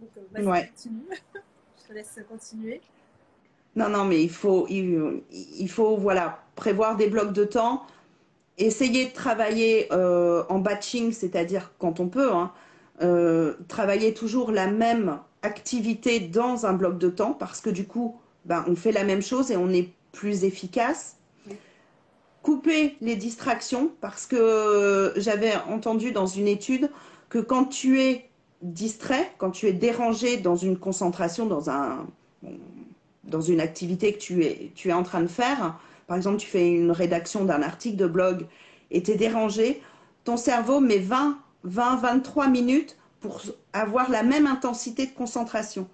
Donc, euh, vas-y, Ouais. continue. Je te laisse continuer. Non, non, mais il faut, il, il faut voilà, prévoir des blocs de temps, essayer de travailler euh, en batching, c'est-à-dire quand on peut, hein, euh, travailler toujours la même activité dans un bloc de temps, parce que du coup, ben, on fait la même chose et on est plus efficace. Couper les distractions, parce que j'avais entendu dans une étude que quand tu es distrait, quand tu es dérangé dans une concentration, dans un, dans une activité que tu es, tu es en train de faire, par exemple, tu fais une rédaction d'un article de blog et tu es dérangé, ton cerveau met 20, 20, 23 minutes pour avoir la même intensité de concentration.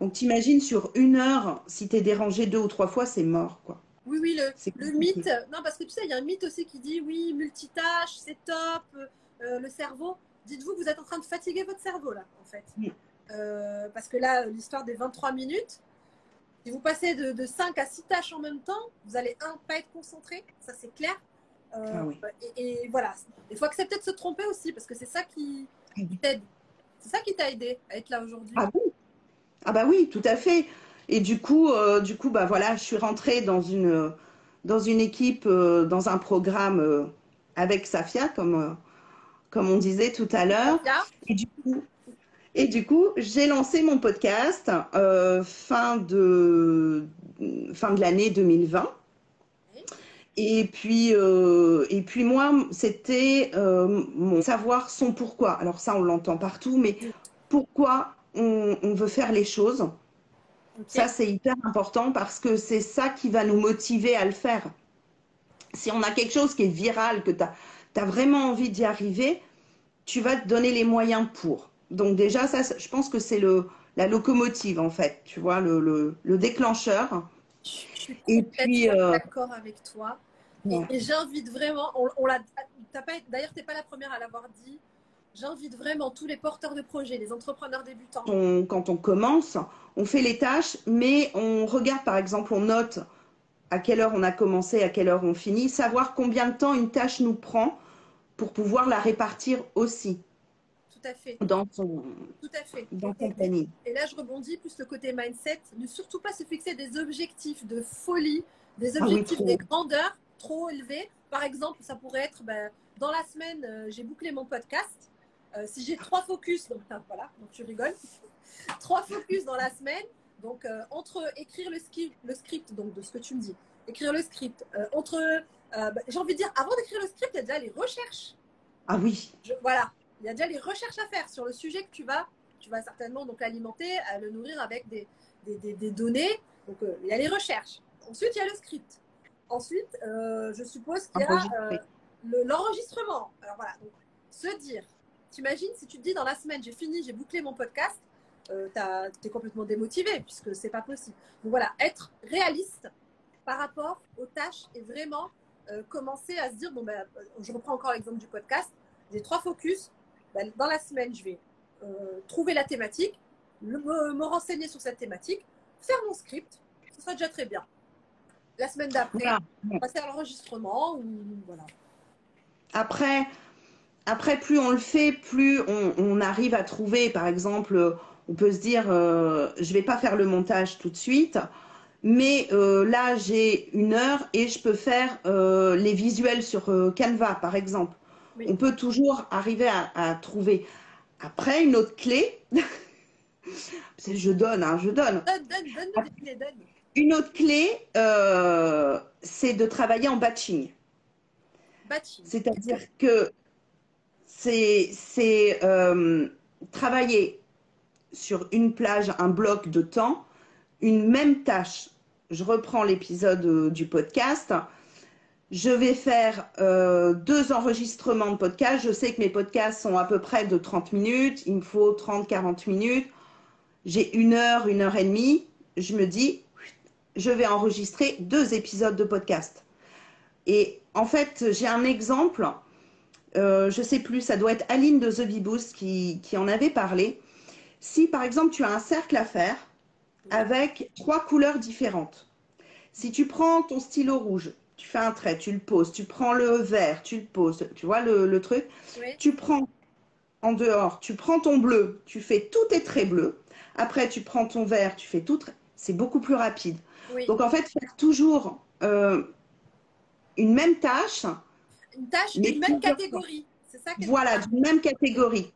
Donc, t'imagines sur une heure, si tu es dérangé deux ou trois fois, c'est mort, quoi. Oui, oui, le, le mythe. Non, parce que tu sais, il y a un mythe aussi qui dit oui, multitâche, c'est top, euh, le cerveau. Dites-vous que vous êtes en train de fatiguer votre cerveau, là, en fait. Oui. Euh, parce que là, l'histoire des 23 minutes, si vous passez de, de 5 à 6 tâches en même temps, vous allez, un, pas être concentré, ça c'est clair. Euh, Ah oui. et, et voilà, il faut accepter de se tromper aussi, parce que c'est ça qui Oui. qui t'aide. C'est ça qui t'a aidé à être là aujourd'hui. Ah oui Ah bah oui, tout à fait. Et du coup, euh, du coup, bah voilà, je suis rentrée dans une dans une équipe, euh, dans un programme euh, avec Safia, comme euh, comme on disait tout à l'heure. Et du coup, et du coup, j'ai lancé mon podcast euh, fin de fin de l'année 2020. Oui. Et puis, euh, et puis moi, c'était euh, mon savoir son pourquoi. Alors ça, on l'entend partout, mais pourquoi on, on veut faire les choses. Ça, c'est hyper important parce que c'est ça qui va nous motiver à le faire. Si on a quelque chose qui est viral, que tu as, vraiment envie d'y arriver, tu vas te donner les moyens pour. Donc déjà, ça, je pense que c'est la locomotive, en fait, tu vois, le, le, le déclencheur. Je suis Et complètement puis, euh, d'accord avec toi. Et- Ouais. Et, j'invite vraiment, on, on d'ailleurs, tu n'es pas la première à l'avoir dit. J'invite vraiment tous les porteurs de projets, les entrepreneurs débutants. Quand on, quand on commence, on fait les tâches, mais on regarde, par exemple, on note à quelle heure on a commencé, à quelle heure on finit, savoir combien de temps une tâche nous prend pour pouvoir la répartir aussi Tout à fait, dans son, tout à fait. dans Et-. Et là, je rebondis plus le côté mindset. Ne surtout pas se fixer des objectifs de folie, des Ah oui, objectifs des grandeurs trop élevés. Par exemple, ça pourrait être ben, dans la semaine, euh, j'ai bouclé mon podcast. Euh, si j'ai trois focus, donc voilà, donc tu rigoles, trois focus dans la semaine, donc euh, entre écrire le script, le script, donc de ce que tu me dis, écrire le script, euh, entre, bah, j'ai envie de dire, avant d'écrire le script, il y a déjà les recherches. Ah oui. voilà, il y a déjà les recherches à faire sur le sujet que tu vas, tu vas certainement donc l'alimenter, le nourrir avec des, des, des, données. Donc il y a les recherches. Ensuite, il y a le script. Ensuite, je suppose qu'il y a l'enregistrement. Alors voilà, donc se dire, t'imagines si tu te dis dans la semaine, j'ai fini, j'ai bouclé mon podcast, euh, tu es complètement démotivé puisque c'est pas possible. Donc voilà, être réaliste par rapport aux tâches et vraiment euh, commencer à se dire, bon ben, je reprends encore l'exemple du podcast, j'ai trois focus, ben, dans la semaine, je vais euh, trouver la thématique, me, renseigner sur cette thématique, faire mon script, ce sera déjà très bien. La semaine d'après, passer à l'enregistrement ou voilà. Après, après, plus on le fait, plus on, arrive à trouver, par exemple, on peut se dire, euh, je vais pas faire le montage tout de suite, mais euh, là j'ai une heure et je peux faire euh, les visuels sur Canva, par exemple. On peut toujours arriver à, trouver. Après, une autre clé, je donne, hein, je donne. Donne, donne, donne, donne. Une autre clé, c'est de travailler en batching. C'est-à-dire que c'est euh, travailler sur une plage, un bloc de temps, une même tâche. Je reprends l'épisode euh, du podcast. Je vais faire euh, deux enregistrements de podcast. Je sais que mes podcasts sont à peu près de 30 minutes. Il me faut 30-40 minutes. J'ai une heure, une heure et demie. Je me dis, je vais enregistrer deux épisodes de podcast. Et en fait, j'ai un exemple. Euh, je sais plus, ça doit être Aline de The Beboost qui, qui en avait parlé. Si par exemple tu as un cercle à faire avec trois couleurs différentes, si tu prends ton stylo rouge, tu fais un trait, tu le poses, tu prends le vert, tu le poses, tu vois le, truc, tu prends en dehors, tu prends ton bleu, tu fais tous tes traits bleus, après tu prends ton vert, tu fais tout, c'est beaucoup plus rapide. Donc en fait, faire toujours euh, une même tâche. Une tâche d'une même catégorie. C'est ça Voilà, d'une même catégorie.